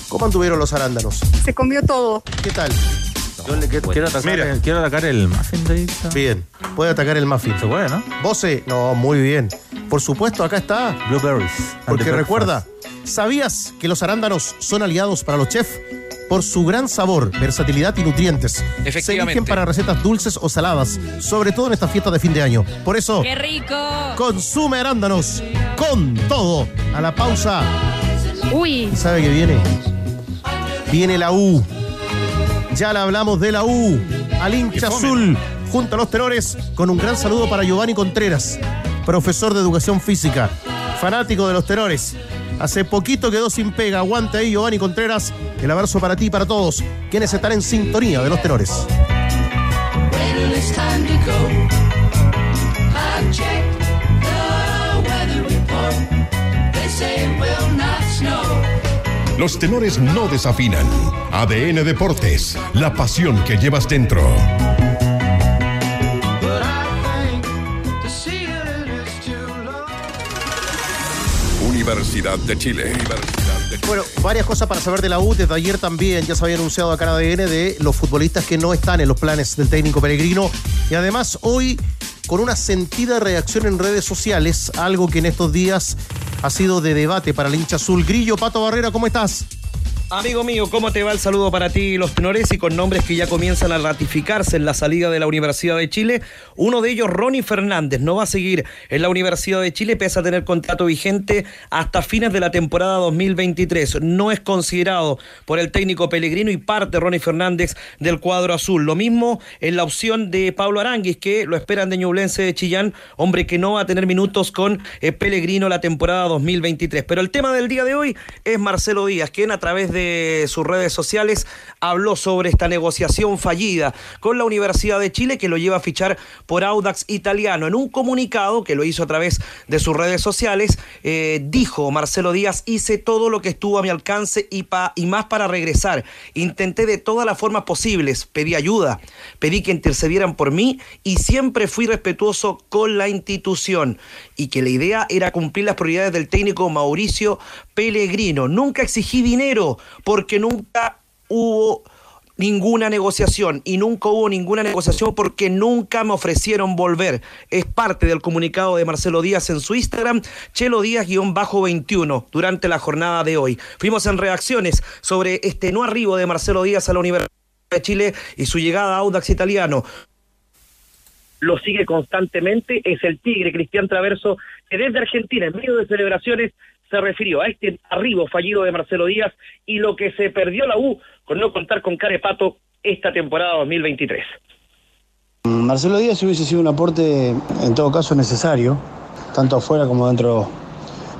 ¿cómo anduvieron los arándanos? Se comió todo. ¿Qué tal? Yo le quiero, quiero atacar, el, quiero atacar el muffin de ahí. está. Bien, puede atacar el muffin. Se puede, ¿no? Vose, no, muy bien. Por supuesto, acá está. Blueberries. Porque recuerda, ¿sabías que los arándanos son aliados para los chefs? Por su gran sabor, versatilidad y nutrientes. Se eligen para recetas dulces o saladas, sobre todo en estas fiestas de fin de año. Por eso, ¡Qué rico! consume arándanos con todo. A la pausa. Uy. ¿Y sabe qué viene? Viene la U. Ya le hablamos de la U. Al hincha azul, junto a los tenores, con un gran saludo para Giovanni Contreras, profesor de educación física, fanático de los tenores. Hace poquito quedó sin pega. Aguante ahí, Giovanni Contreras. El abrazo para ti y para todos, quienes están en sintonía de los tenores. Los tenores no desafinan. ADN Deportes, la pasión que llevas dentro. Universidad de Chile. Universidad de Chile. Bueno, varias cosas para saber de la U. Desde ayer también ya se había anunciado acá en ADN de los futbolistas que no están en los planes del técnico peregrino. Y además hoy con una sentida reacción en redes sociales, algo que en estos días ha sido de debate para el hincha azul. Grillo, Pato Barrera, ¿cómo estás? Amigo mío, ¿cómo te va el saludo para ti, los tenores y con nombres que ya comienzan a ratificarse en la salida de la Universidad de Chile? Uno de ellos, Ronnie Fernández, no va a seguir en la Universidad de Chile pese a tener contrato vigente hasta fines de la temporada 2023. No es considerado por el técnico Pellegrino y parte Ronnie Fernández del cuadro azul. Lo mismo en la opción de Pablo Aranguis, que lo esperan de Ñublense de Chillán, hombre que no va a tener minutos con eh, Pellegrino la temporada 2023. Pero el tema del día de hoy es Marcelo Díaz, quien a través de sus redes sociales habló sobre esta negociación fallida con la Universidad de Chile que lo lleva a fichar por Audax Italiano. En un comunicado que lo hizo a través de sus redes sociales, eh, dijo Marcelo Díaz, hice todo lo que estuvo a mi alcance y, pa y más para regresar. Intenté de todas las formas posibles, pedí ayuda, pedí que intercedieran por mí y siempre fui respetuoso con la institución y que la idea era cumplir las prioridades del técnico Mauricio Pellegrino. Nunca exigí dinero porque nunca hubo ninguna negociación y nunca hubo ninguna negociación porque nunca me ofrecieron volver. Es parte del comunicado de Marcelo Díaz en su Instagram, Chelo Díaz-21, durante la jornada de hoy. Fuimos en reacciones sobre este no arribo de Marcelo Díaz a la Universidad de Chile y su llegada a Audax Italiano lo sigue constantemente, es el Tigre Cristian Traverso, que desde Argentina, en medio de celebraciones, se refirió a este arribo fallido de Marcelo Díaz y lo que se perdió la U con no contar con Carepato esta temporada 2023. Marcelo Díaz hubiese sido un aporte, en todo caso, necesario, tanto afuera como dentro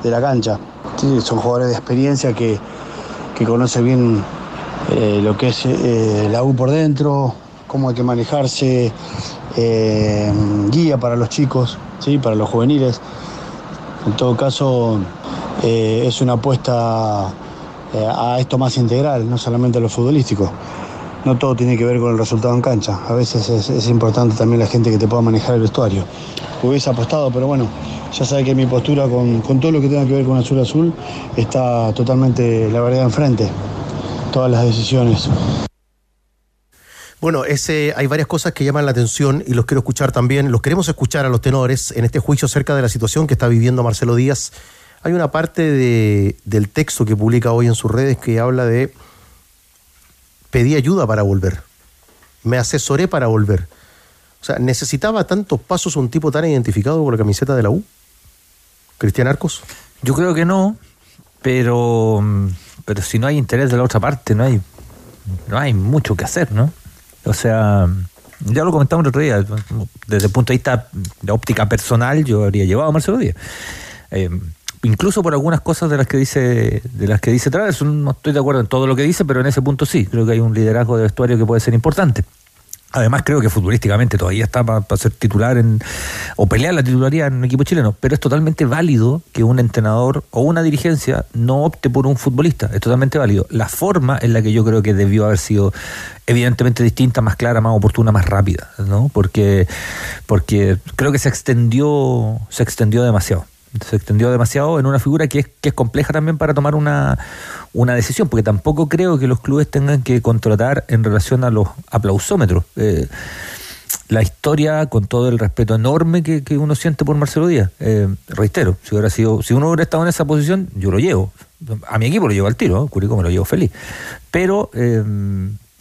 de la cancha. Son jugadores de experiencia que, que conocen bien eh, lo que es eh, la U por dentro, cómo hay que manejarse, eh, guía para los chicos, ¿sí? para los juveniles. En todo caso, eh, es una apuesta eh, a esto más integral, no solamente a lo futbolístico. No todo tiene que ver con el resultado en cancha. A veces es, importante también la gente que te pueda manejar el vestuario. Hubiese apostado, pero bueno, ya sabe que mi postura con, con todo lo que tenga que ver con Azul Azul está totalmente la verdad enfrente. Todas las decisiones. Bueno, ese, hay varias cosas que llaman la atención y los quiero escuchar también. Los queremos escuchar a los tenores en este juicio acerca de la situación que está viviendo Marcelo Díaz. Hay una parte de, del texto que publica hoy en sus redes que habla de pedí ayuda para volver. Me asesoré para volver. O sea, ¿necesitaba tantos pasos un tipo tan identificado con la camiseta de la U? ¿Cristian Arcos? Yo creo que no, pero, pero si no hay interés de la otra parte, no hay, no hay mucho que hacer, ¿no? O sea, ya lo comentamos el otro día, desde el punto de vista de óptica personal, yo habría llevado a Marcelo Díaz. Eh, incluso por algunas cosas de las que dice de las que dice Traves, no estoy de acuerdo en todo lo que dice, pero en ese punto sí, creo que hay un liderazgo de vestuario que puede ser importante. Además, creo que futbolísticamente todavía está para, ser titular en, o pelear la titularía en un equipo chileno, pero es totalmente válido que un entrenador o una dirigencia no opte por un futbolista. Es totalmente válido. La forma en la que yo creo que debió haber sido evidentemente distinta, más clara, más oportuna, más rápida, ¿no? Porque, porque creo que se extendió, se extendió demasiado se extendió demasiado en una figura que es, que es compleja también para tomar una, una decisión, porque tampoco creo que los clubes tengan que contratar en relación a los aplausómetros. Eh, la historia, con todo el respeto enorme que, que uno siente por Marcelo Díaz, eh, reitero, si hubiera sido, si uno hubiera estado en esa posición, yo lo llevo. A mi equipo lo llevo al tiro, ¿eh? Curico me lo llevo feliz. Pero eh,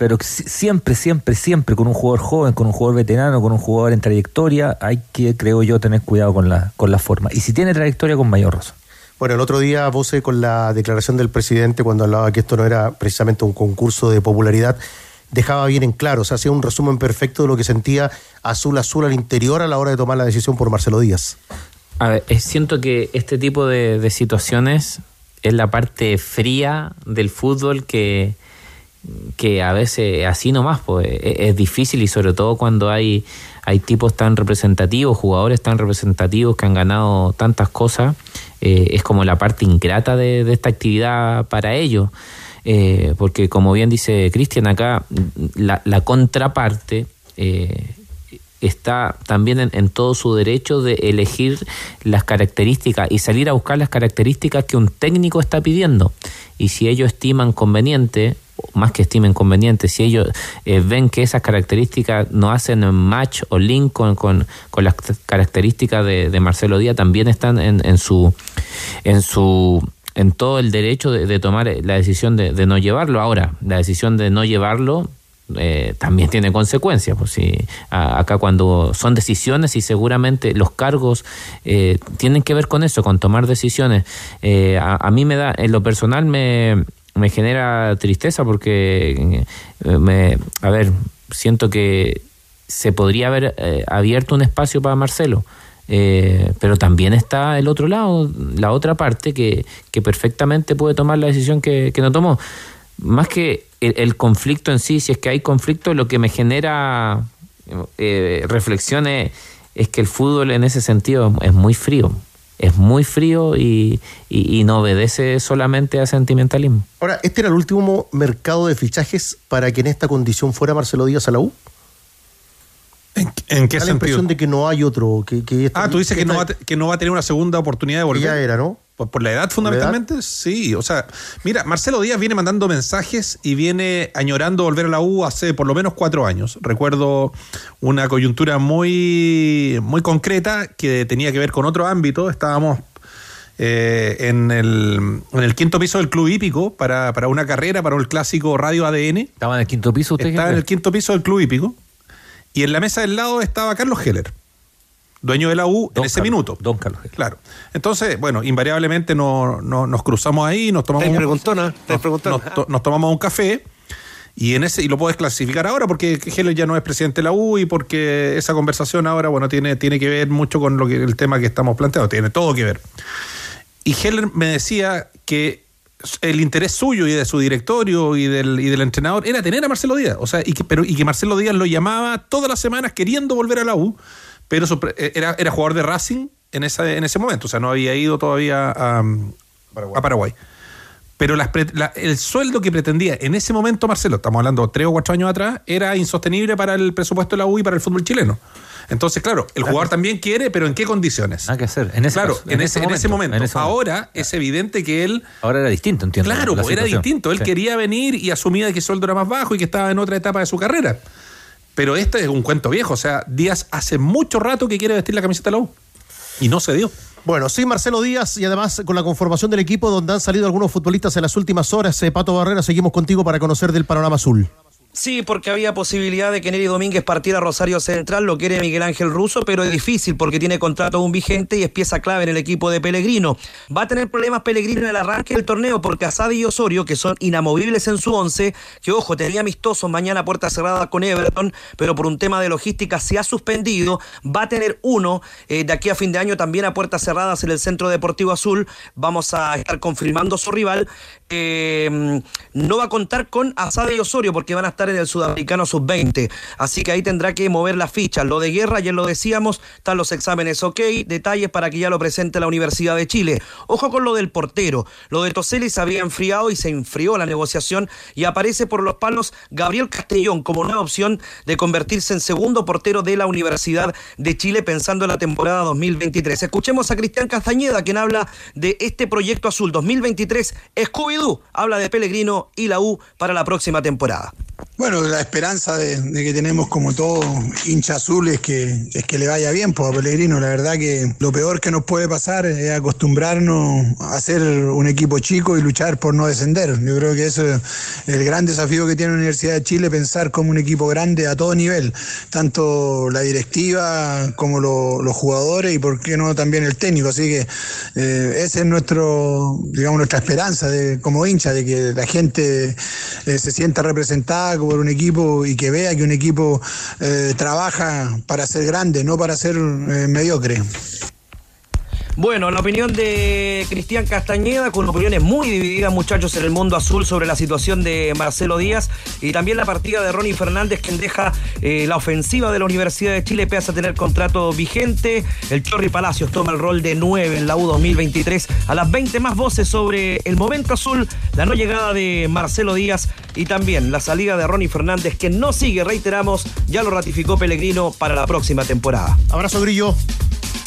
pero siempre, siempre, siempre con un jugador joven, con un jugador veterano, con un jugador en trayectoria, hay que, creo yo, tener cuidado con la, con la forma. Y si tiene trayectoria, con mayor razón. Bueno, el otro día, vos con la declaración del presidente, cuando hablaba que esto no era precisamente un concurso de popularidad, dejaba bien en claro, o sea, hacía un resumen perfecto de lo que sentía Azul Azul al interior a la hora de tomar la decisión por Marcelo Díaz. A ver, siento que este tipo de, de situaciones es la parte fría del fútbol que, que a veces así nomás pues e, es, difícil y sobre todo cuando hay hay tipos tan representativos jugadores tan representativos que han ganado tantas cosas eh, es como la parte ingrata de, esta actividad para ellos eh, porque como bien dice Cristian acá la, contraparte eh, está también en, todo su derecho de elegir las características y salir a buscar las características que un técnico está pidiendo. Y si ellos estiman conveniente más que estimen conveniente, si ellos eh, ven que esas características no hacen match o link con, con, con las características de, Marcelo Díaz, también están en, en, su en su en todo el derecho de, tomar la decisión de, no llevarlo. Ahora, la decisión de no llevarlo eh, también tiene consecuencias. Pues si acá cuando son decisiones y seguramente los cargos eh, tienen que ver con eso, con tomar decisiones. Eh, a, a mí me da, en lo personal me me genera tristeza porque, eh, me, a ver, siento que se podría haber eh, abierto un espacio para Marcelo. Eh, pero también está el otro lado, la otra parte que, que perfectamente puede tomar la decisión que, que no tomó. más que el, conflicto en sí, si es que hay conflicto, lo que me genera eh, reflexiones es que el fútbol en ese sentido es muy frío. Es muy frío y, y- y no obedece solamente a sentimentalismo. Ahora, ¿este era el último mercado de fichajes para que en esta condición fuera Marcelo Díaz a la U? ¿En qué da la sentido? impresión de que no hay otro. Que, que Ah, tú dices que no, va, que no va a tener una segunda oportunidad de volver. ya era, ¿no? Por, por la edad, fundamentalmente, sí. O sea, mira, Marcelo Díaz viene mandando mensajes y viene añorando volver a la U hace por lo menos cuatro años. Recuerdo una coyuntura muy, muy concreta que tenía que ver con otro ámbito. Estábamos eh, en, el, en el quinto piso del Club Hípico para, para una carrera, para el clásico Radio ADN. ¿Estaba en el quinto piso usted? Estaba en el quinto piso del Club Hípico. Y en la mesa del lado estaba Carlos Heller, dueño de la U en ese minuto. Don Carlos. Claro. Entonces, bueno, invariablemente no, no- nos cruzamos ahí, nos tomamos, un- preguntona, nos, to- nos tomamos un café. Y en ese y lo puedes clasificar ahora porque Heller ya no es presidente de la U y porque esa conversación ahora bueno tiene, tiene que ver mucho con lo que el tema que estamos planteando, tiene todo que ver. Y Heller me decía que el interés suyo y de su directorio y del, y del entrenador era tener a Marcelo Díaz. O sea, y que, pero, y que Marcelo Díaz lo llamaba todas las semanas queriendo volver a la U, pero eh, era, era jugador de Racing en, esa, en ese momento. O sea, no había ido todavía a, a Paraguay. Pero las la- el sueldo que pretendía en ese momento Marcelo, estamos hablando tres o cuatro años atrás, era insostenible para el presupuesto de la U y para el fútbol chileno. Entonces, claro, el jugador también quiere, pero ¿en qué condiciones? Nada que hacer. En ese claro, caso, en, ese, en ese momento. en ese momento. Ahora es evidente que él Ahora era distinto, entiendo. Claro, la pues, era distinto. Él Sí. quería venir y asumía que el sueldo era más bajo y que estaba en otra etapa de su carrera. Pero este es un cuento viejo. O sea, Díaz hace mucho rato que quiere vestir la camiseta de la U. Y no se dio. Bueno, sí, Marcelo Díaz y además con la conformación del equipo donde han salido algunos futbolistas en las últimas horas. Eh, Pato Barrera, seguimos contigo para conocer del panorama azul. Sí, porque había posibilidad de que Neri Domínguez partiera a Rosario Central, lo quiere Miguel Ángel Russo, pero es difícil porque tiene contrato aún vigente y es pieza clave en el equipo de Pellegrino. Va a tener problemas Pellegrino en el arranque del torneo porque Asadi y Osorio, que son inamovibles en su once, que ojo, tenía amistosos mañana puerta cerrada con Everton, pero por un tema de logística se ha suspendido. Va a tener uno eh, de aquí a fin de año también a puertas cerradas en el Centro Deportivo Azul. Vamos a estar confirmando su rival. Eh, no va a contar con Asade y Osorio porque van a estar en el Sudamericano Sub-20. Así que ahí tendrá que mover las fichas. Lo de guerra, ayer lo decíamos, están los exámenes ok, detalles para que ya lo presente la Universidad de Chile. Ojo con lo del portero. Lo de Toseli se había enfriado y se enfrió la negociación y aparece por los palos Gabriel Castellón como nueva opción de convertirse en segundo portero de la Universidad de Chile pensando en la temporada 2023. Escuchemos a Cristian Castañeda, quien habla de este proyecto azul 2023. Scooby-Doo habla de Pellegrino y la U para la próxima temporada. Bueno, la esperanza de, que tenemos como todo hincha azul es que, es que le vaya bien pues, a Pellegrino. La verdad que lo peor que nos puede pasar es acostumbrarnos a ser un equipo chico y luchar por no descender. Yo creo que eso es el gran desafío que tiene la Universidad de Chile, pensar como un equipo grande a todo nivel, tanto la directiva como lo- los jugadores y por qué no también el técnico. Así que eh, esa es nuestro, digamos, nuestra esperanza de, como hincha, de que la gente eh, se sienta representada por un equipo y que vea que un equipo eh, trabaja para ser grande, no para ser eh, mediocre. Bueno, la opinión de Cristian Castañeda, con opiniones muy divididas, muchachos, en el mundo azul sobre la situación de Marcelo Díaz y también la partida de Ronnie Fernández, quien deja eh, la ofensiva de la Universidad de Chile, pese a tener contrato vigente. El Chorri Palacios toma el rol de 9 en la U 2023. A las 20 más voces sobre el momento azul, la no llegada de Marcelo Díaz y también la salida de Ronnie Fernández, que no sigue, reiteramos, ya lo ratificó Pellegrino para la próxima temporada. Abrazo, Grillo.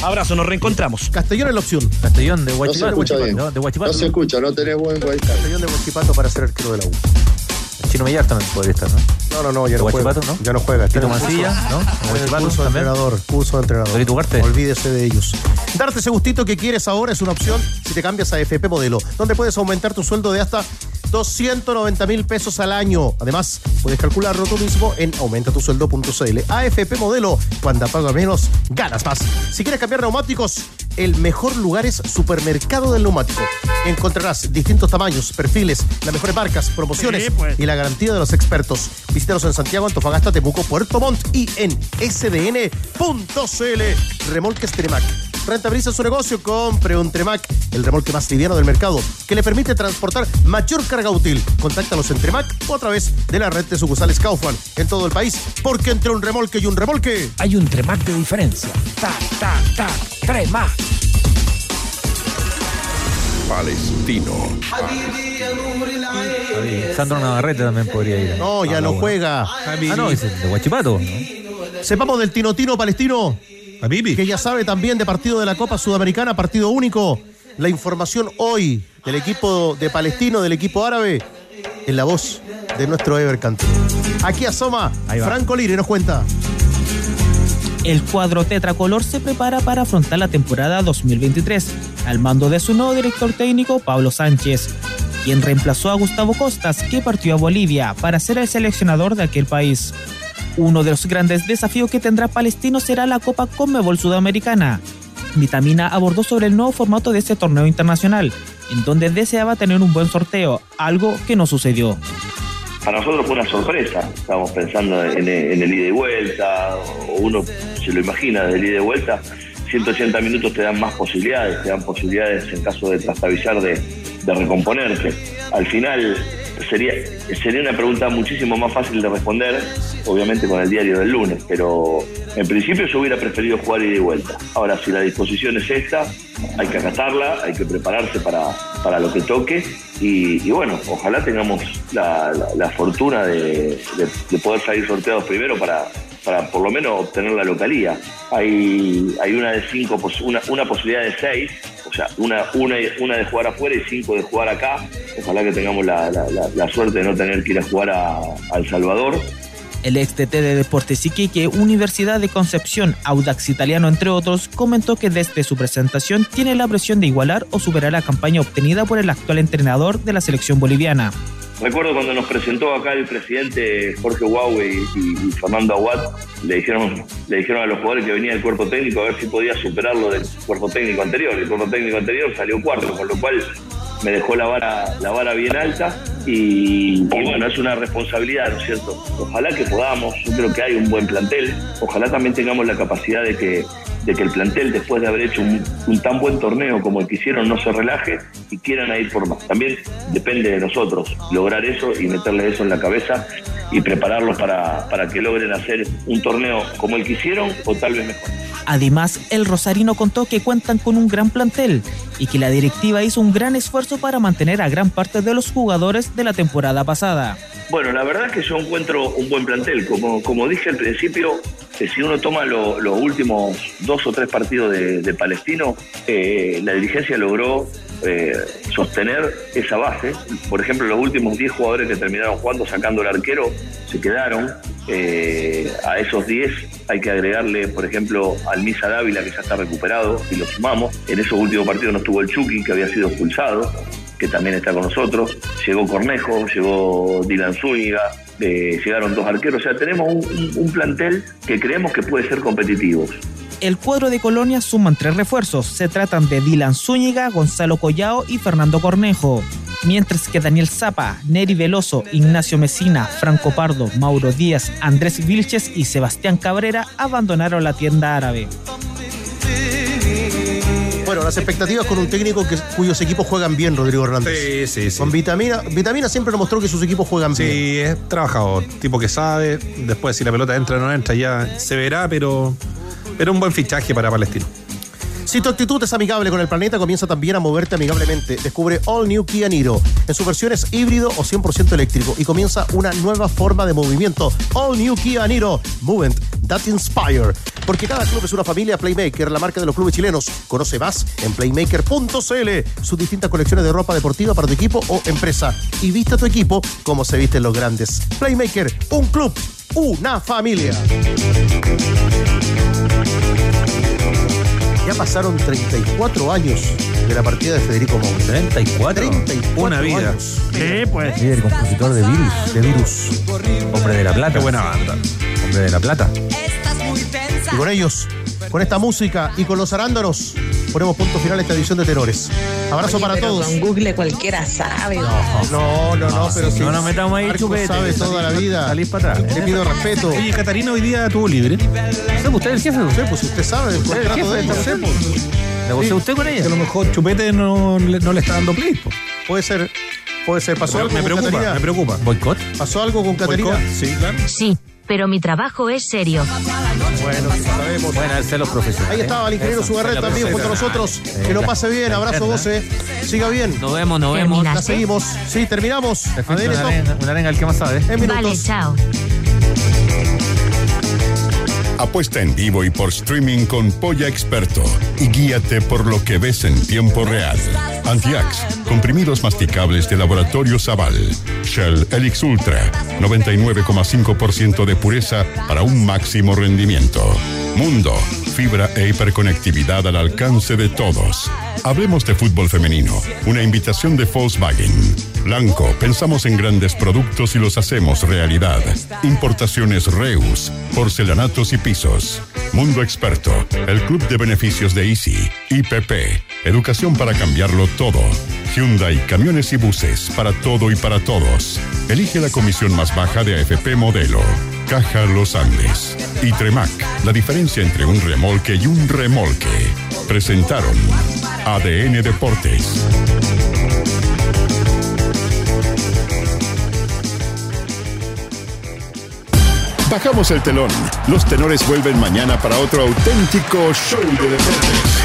Abrazo, nos reencontramos. Castellón es la opción. Castellón de No se Huachipato. escucha bien. ¿no? De Huachipato. No se escucha, no tenés buen wifi. Castellón de Huachipato para ser arquero de la U. Chino Millar también podría estar, ¿no? No, no, no, ya ¿De no juega. Huachipato, no? Ya no juega. Tito Mancilla, ¿no? Huachipato curso de también. entrenador. Curso de entrenador. Dorito Ugarte. Olvídese de ellos. Darte ese gustito que quieres ahora es una opción si te cambias a FP Modelo, donde puedes aumentar tu sueldo de hasta 290 mil pesos al año. Además, puedes calcularlo tú mismo en aumentatusueldo.cl. AFP Modelo, cuando pagas menos, ganas más. Si quieres cambiar neumáticos, el mejor lugar es Supermercado del Neumático. Encontrarás distintos tamaños, perfiles, las mejores marcas, promociones Sí, pues. y la garantía de los expertos. Visítanos en Santiago, Antofagasta, Temuco, Puerto Montt y en sdn.cl. Remolques Tenemac. Rentabiliza su negocio, compre un Tremac, el remolque más liviano del mercado, que le permite transportar mayor carga útil. Contáctalos en Tremac o a través de la red de sucursales Kaufman en todo el país, porque entre un remolque y un remolque hay un Tremac de diferencia. Tac, tac, tac, Tremac. Palestino. Sandro Navarrete también podría ir. No, ya Ah, no juega. Ah, no, es de Guachipato. Sepamos del Tino Que ya sabe también de partido de la Copa Sudamericana, partido único. La información hoy del equipo de Palestino, del equipo árabe, en la voz de nuestro Ever Cantu. Aquí asoma. Franco Lire, nos cuenta. El cuadro tetracolor se prepara para afrontar la temporada 2023 al mando de su nuevo director técnico Pablo Sánchez, quien reemplazó a Gustavo Costas que partió a Bolivia para ser el seleccionador de aquel país. Uno de los grandes desafíos que tendrá Palestino será la Copa Conmebol Sudamericana. Vitamina abordó sobre el nuevo formato de este torneo internacional, en donde deseaba tener un buen sorteo, algo que no sucedió. Para nosotros fue una sorpresa. Estábamos pensando en, el ida y vuelta, o uno se lo imagina del ida y vuelta. 180 minutos te dan más posibilidades, te dan posibilidades en caso de trastabizar de, de recomponerte. Al final sería, sería una pregunta muchísimo más fácil de responder, obviamente con el diario del lunes, pero en principio yo hubiera preferido jugar ida y vuelta. Ahora, si la disposición es esta, hay que acatarla, hay que prepararse para, para lo que toque y, bueno, ojalá tengamos la, la- fortuna de, de- de poder salir sorteados primero para, para por lo menos obtener la localía. Hay, hay una de cinco, una, una posibilidad de seis, sea, una, una, de jugar afuera y cinco de jugar acá. Ojalá que tengamos la, la- suerte de no tener que ir a jugar a, a El Salvador. El ex TT de Deportes Iquique, Universidad de Concepción, Audax Italiano, entre otros, comentó que desde su presentación tiene la presión de igualar o superar la campaña obtenida por el actual entrenador de la selección boliviana. Recuerdo cuando nos presentó acá el presidente Jorge Huawei y, Fernando Aguad, le dijeron, le dijeron a los jugadores que venía el cuerpo técnico a ver si podía superarlo del cuerpo técnico anterior. El cuerpo técnico anterior salió cuarto, con lo cual me dejó la vara, la vara bien alta y, y bueno, es una responsabilidad, ¿no es cierto? Ojalá que podamos, yo creo que hay un buen plantel, ojalá también tengamos la capacidad de que, de que el plantel, después de haber hecho un, un tan buen torneo como el que hicieron, no se relaje y quieran ir por más. También depende de nosotros lograr eso y meterle eso en la cabeza y prepararlos para, para que logren hacer un torneo como el que hicieron o tal vez mejor. Además, el Rosarino contó que cuentan con un gran plantel y que la directiva hizo un gran esfuerzo para mantener a gran parte de los jugadores de la temporada pasada. Bueno, la verdad es que yo encuentro un buen plantel. Como, como dije al principio, que si uno toma lo- los últimos dos o tres partidos de, Palestino, eh, la dirigencia logró eh, sostener esa base. Por ejemplo, los últimos 10 jugadores que terminaron jugando sacando el arquero se quedaron. Eh, a esos 10 hay que agregarle, por ejemplo, al Misa Dávila, que ya está recuperado, y lo sumamos. En esos últimos partidos no estuvo el Chucky, que había sido expulsado que también está con nosotros. Llegó Cornejo, llegó Dylan Zúñiga, llegaron dos arqueros. O sea, tenemos un- un plantel que creemos que puede ser competitivo. El cuadro de Colonia suman tres refuerzos. Se tratan de Dylan Zúñiga, Gonzalo Collao y Fernando Cornejo. Mientras que Daniel Zapa, Neri Veloso, Ignacio Mesina, Franco Pardo, Mauro Díaz, Andrés Vilches y Sebastián Cabrera abandonaron la tienda árabe. Bueno, las expectativas con un técnico que, cuyos equipos juegan bien, Rodrigo Hernández. Sí, sí, sí. Con Vitamina, Vitamina siempre nos mostró que sus equipos juegan bien. Sí, es trabajador, tipo que sabe. Después, si la pelota entra o no entra, ya se verá, pero, pero un buen fichaje para Palestino. Si tu actitud es amigable con el planeta, comienza también a moverte amigablemente. Descubre All New Kia Niro en sus versiones híbrido o 100% eléctrico y comienza una nueva forma de movimiento. All New Kia Niro, Movement That Inspire. Porque cada club es una familia Playmaker, la marca de los clubes chilenos. Conoce más en playmaker.cl, sus distintas colecciones de ropa deportiva para tu equipo o empresa. Y viste a tu equipo como se visten los grandes. Playmaker, un club, una familia. Ya pasaron 34 años de la partida de Federico Moura. 34. 34 Una vida. años. Sí, pues. Líder compositor de Virus, de Virus. Hombre de la Plata. Qué buena banda. Hombre de la Plata. Y con ellos Con esta música y con los arándanos ponemos punto final a esta edición de Tenores. Abrazo Oye, para pero todos. Con Google cualquiera sabe. No, no, no, pero si no nos metamos ahí, chupete. sabe toda la vida. Salís para atrás. Le pido respeto. Oye, Catarina hoy día tuvo libre. ¿Usted, usted es el jefe? No sé, pues usted sabe el ¿Usted el contrato de jefe? ella. ¿Usted? ¿Negoció usted con Que ella? a lo mejor Chupete no, le- no le está dando play. po. Puede ser, puede ser. ¿Pasó algo Me con preocupa, Caterina? me preocupa. ¿Boicot? ¿Pasó algo con Caterina? Sí, claro. Sí, pero mi trabajo es serio. Bueno, sabemos. Bueno, ser los profesionales. Ahí estaba el ingeniero Eso, Sugarret ser los también junto a nosotros. Que lo pase bien. Abrazo, voce. Siga bien. Nos vemos, nos vemos. La seguimos. Sí, terminamos. Perfecto, una arenga, una arenga al que más sabe. en Vale, minutos. chao. Apuesta en vivo y por streaming con Polla Experto y guíate por lo que ves en tiempo real. Antiax, comprimidos masticables de Laboratorio Zaval. Shell Elix Ultra, 99,5% de pureza para un máximo rendimiento. Mundo, fibra e hiperconectividad al alcance de todos. Hablemos de fútbol femenino, una invitación de Volkswagen. Blanco, pensamos en grandes productos y los hacemos realidad. Importaciones Reus, porcelanatos y pisos. Mundo Experto, el club de beneficios de Easy. IPP, educación para cambiarlo todo. Hyundai, camiones y buses, para todo y para todos. Elige la comisión más baja de AFP Modelo. Caja Los Andes. Y Tremac, la diferencia entre un remolque y un remolque. Presentaron ADN Deportes. Bajamos el telón. Los tenores vuelven mañana para otro auténtico show de deportes.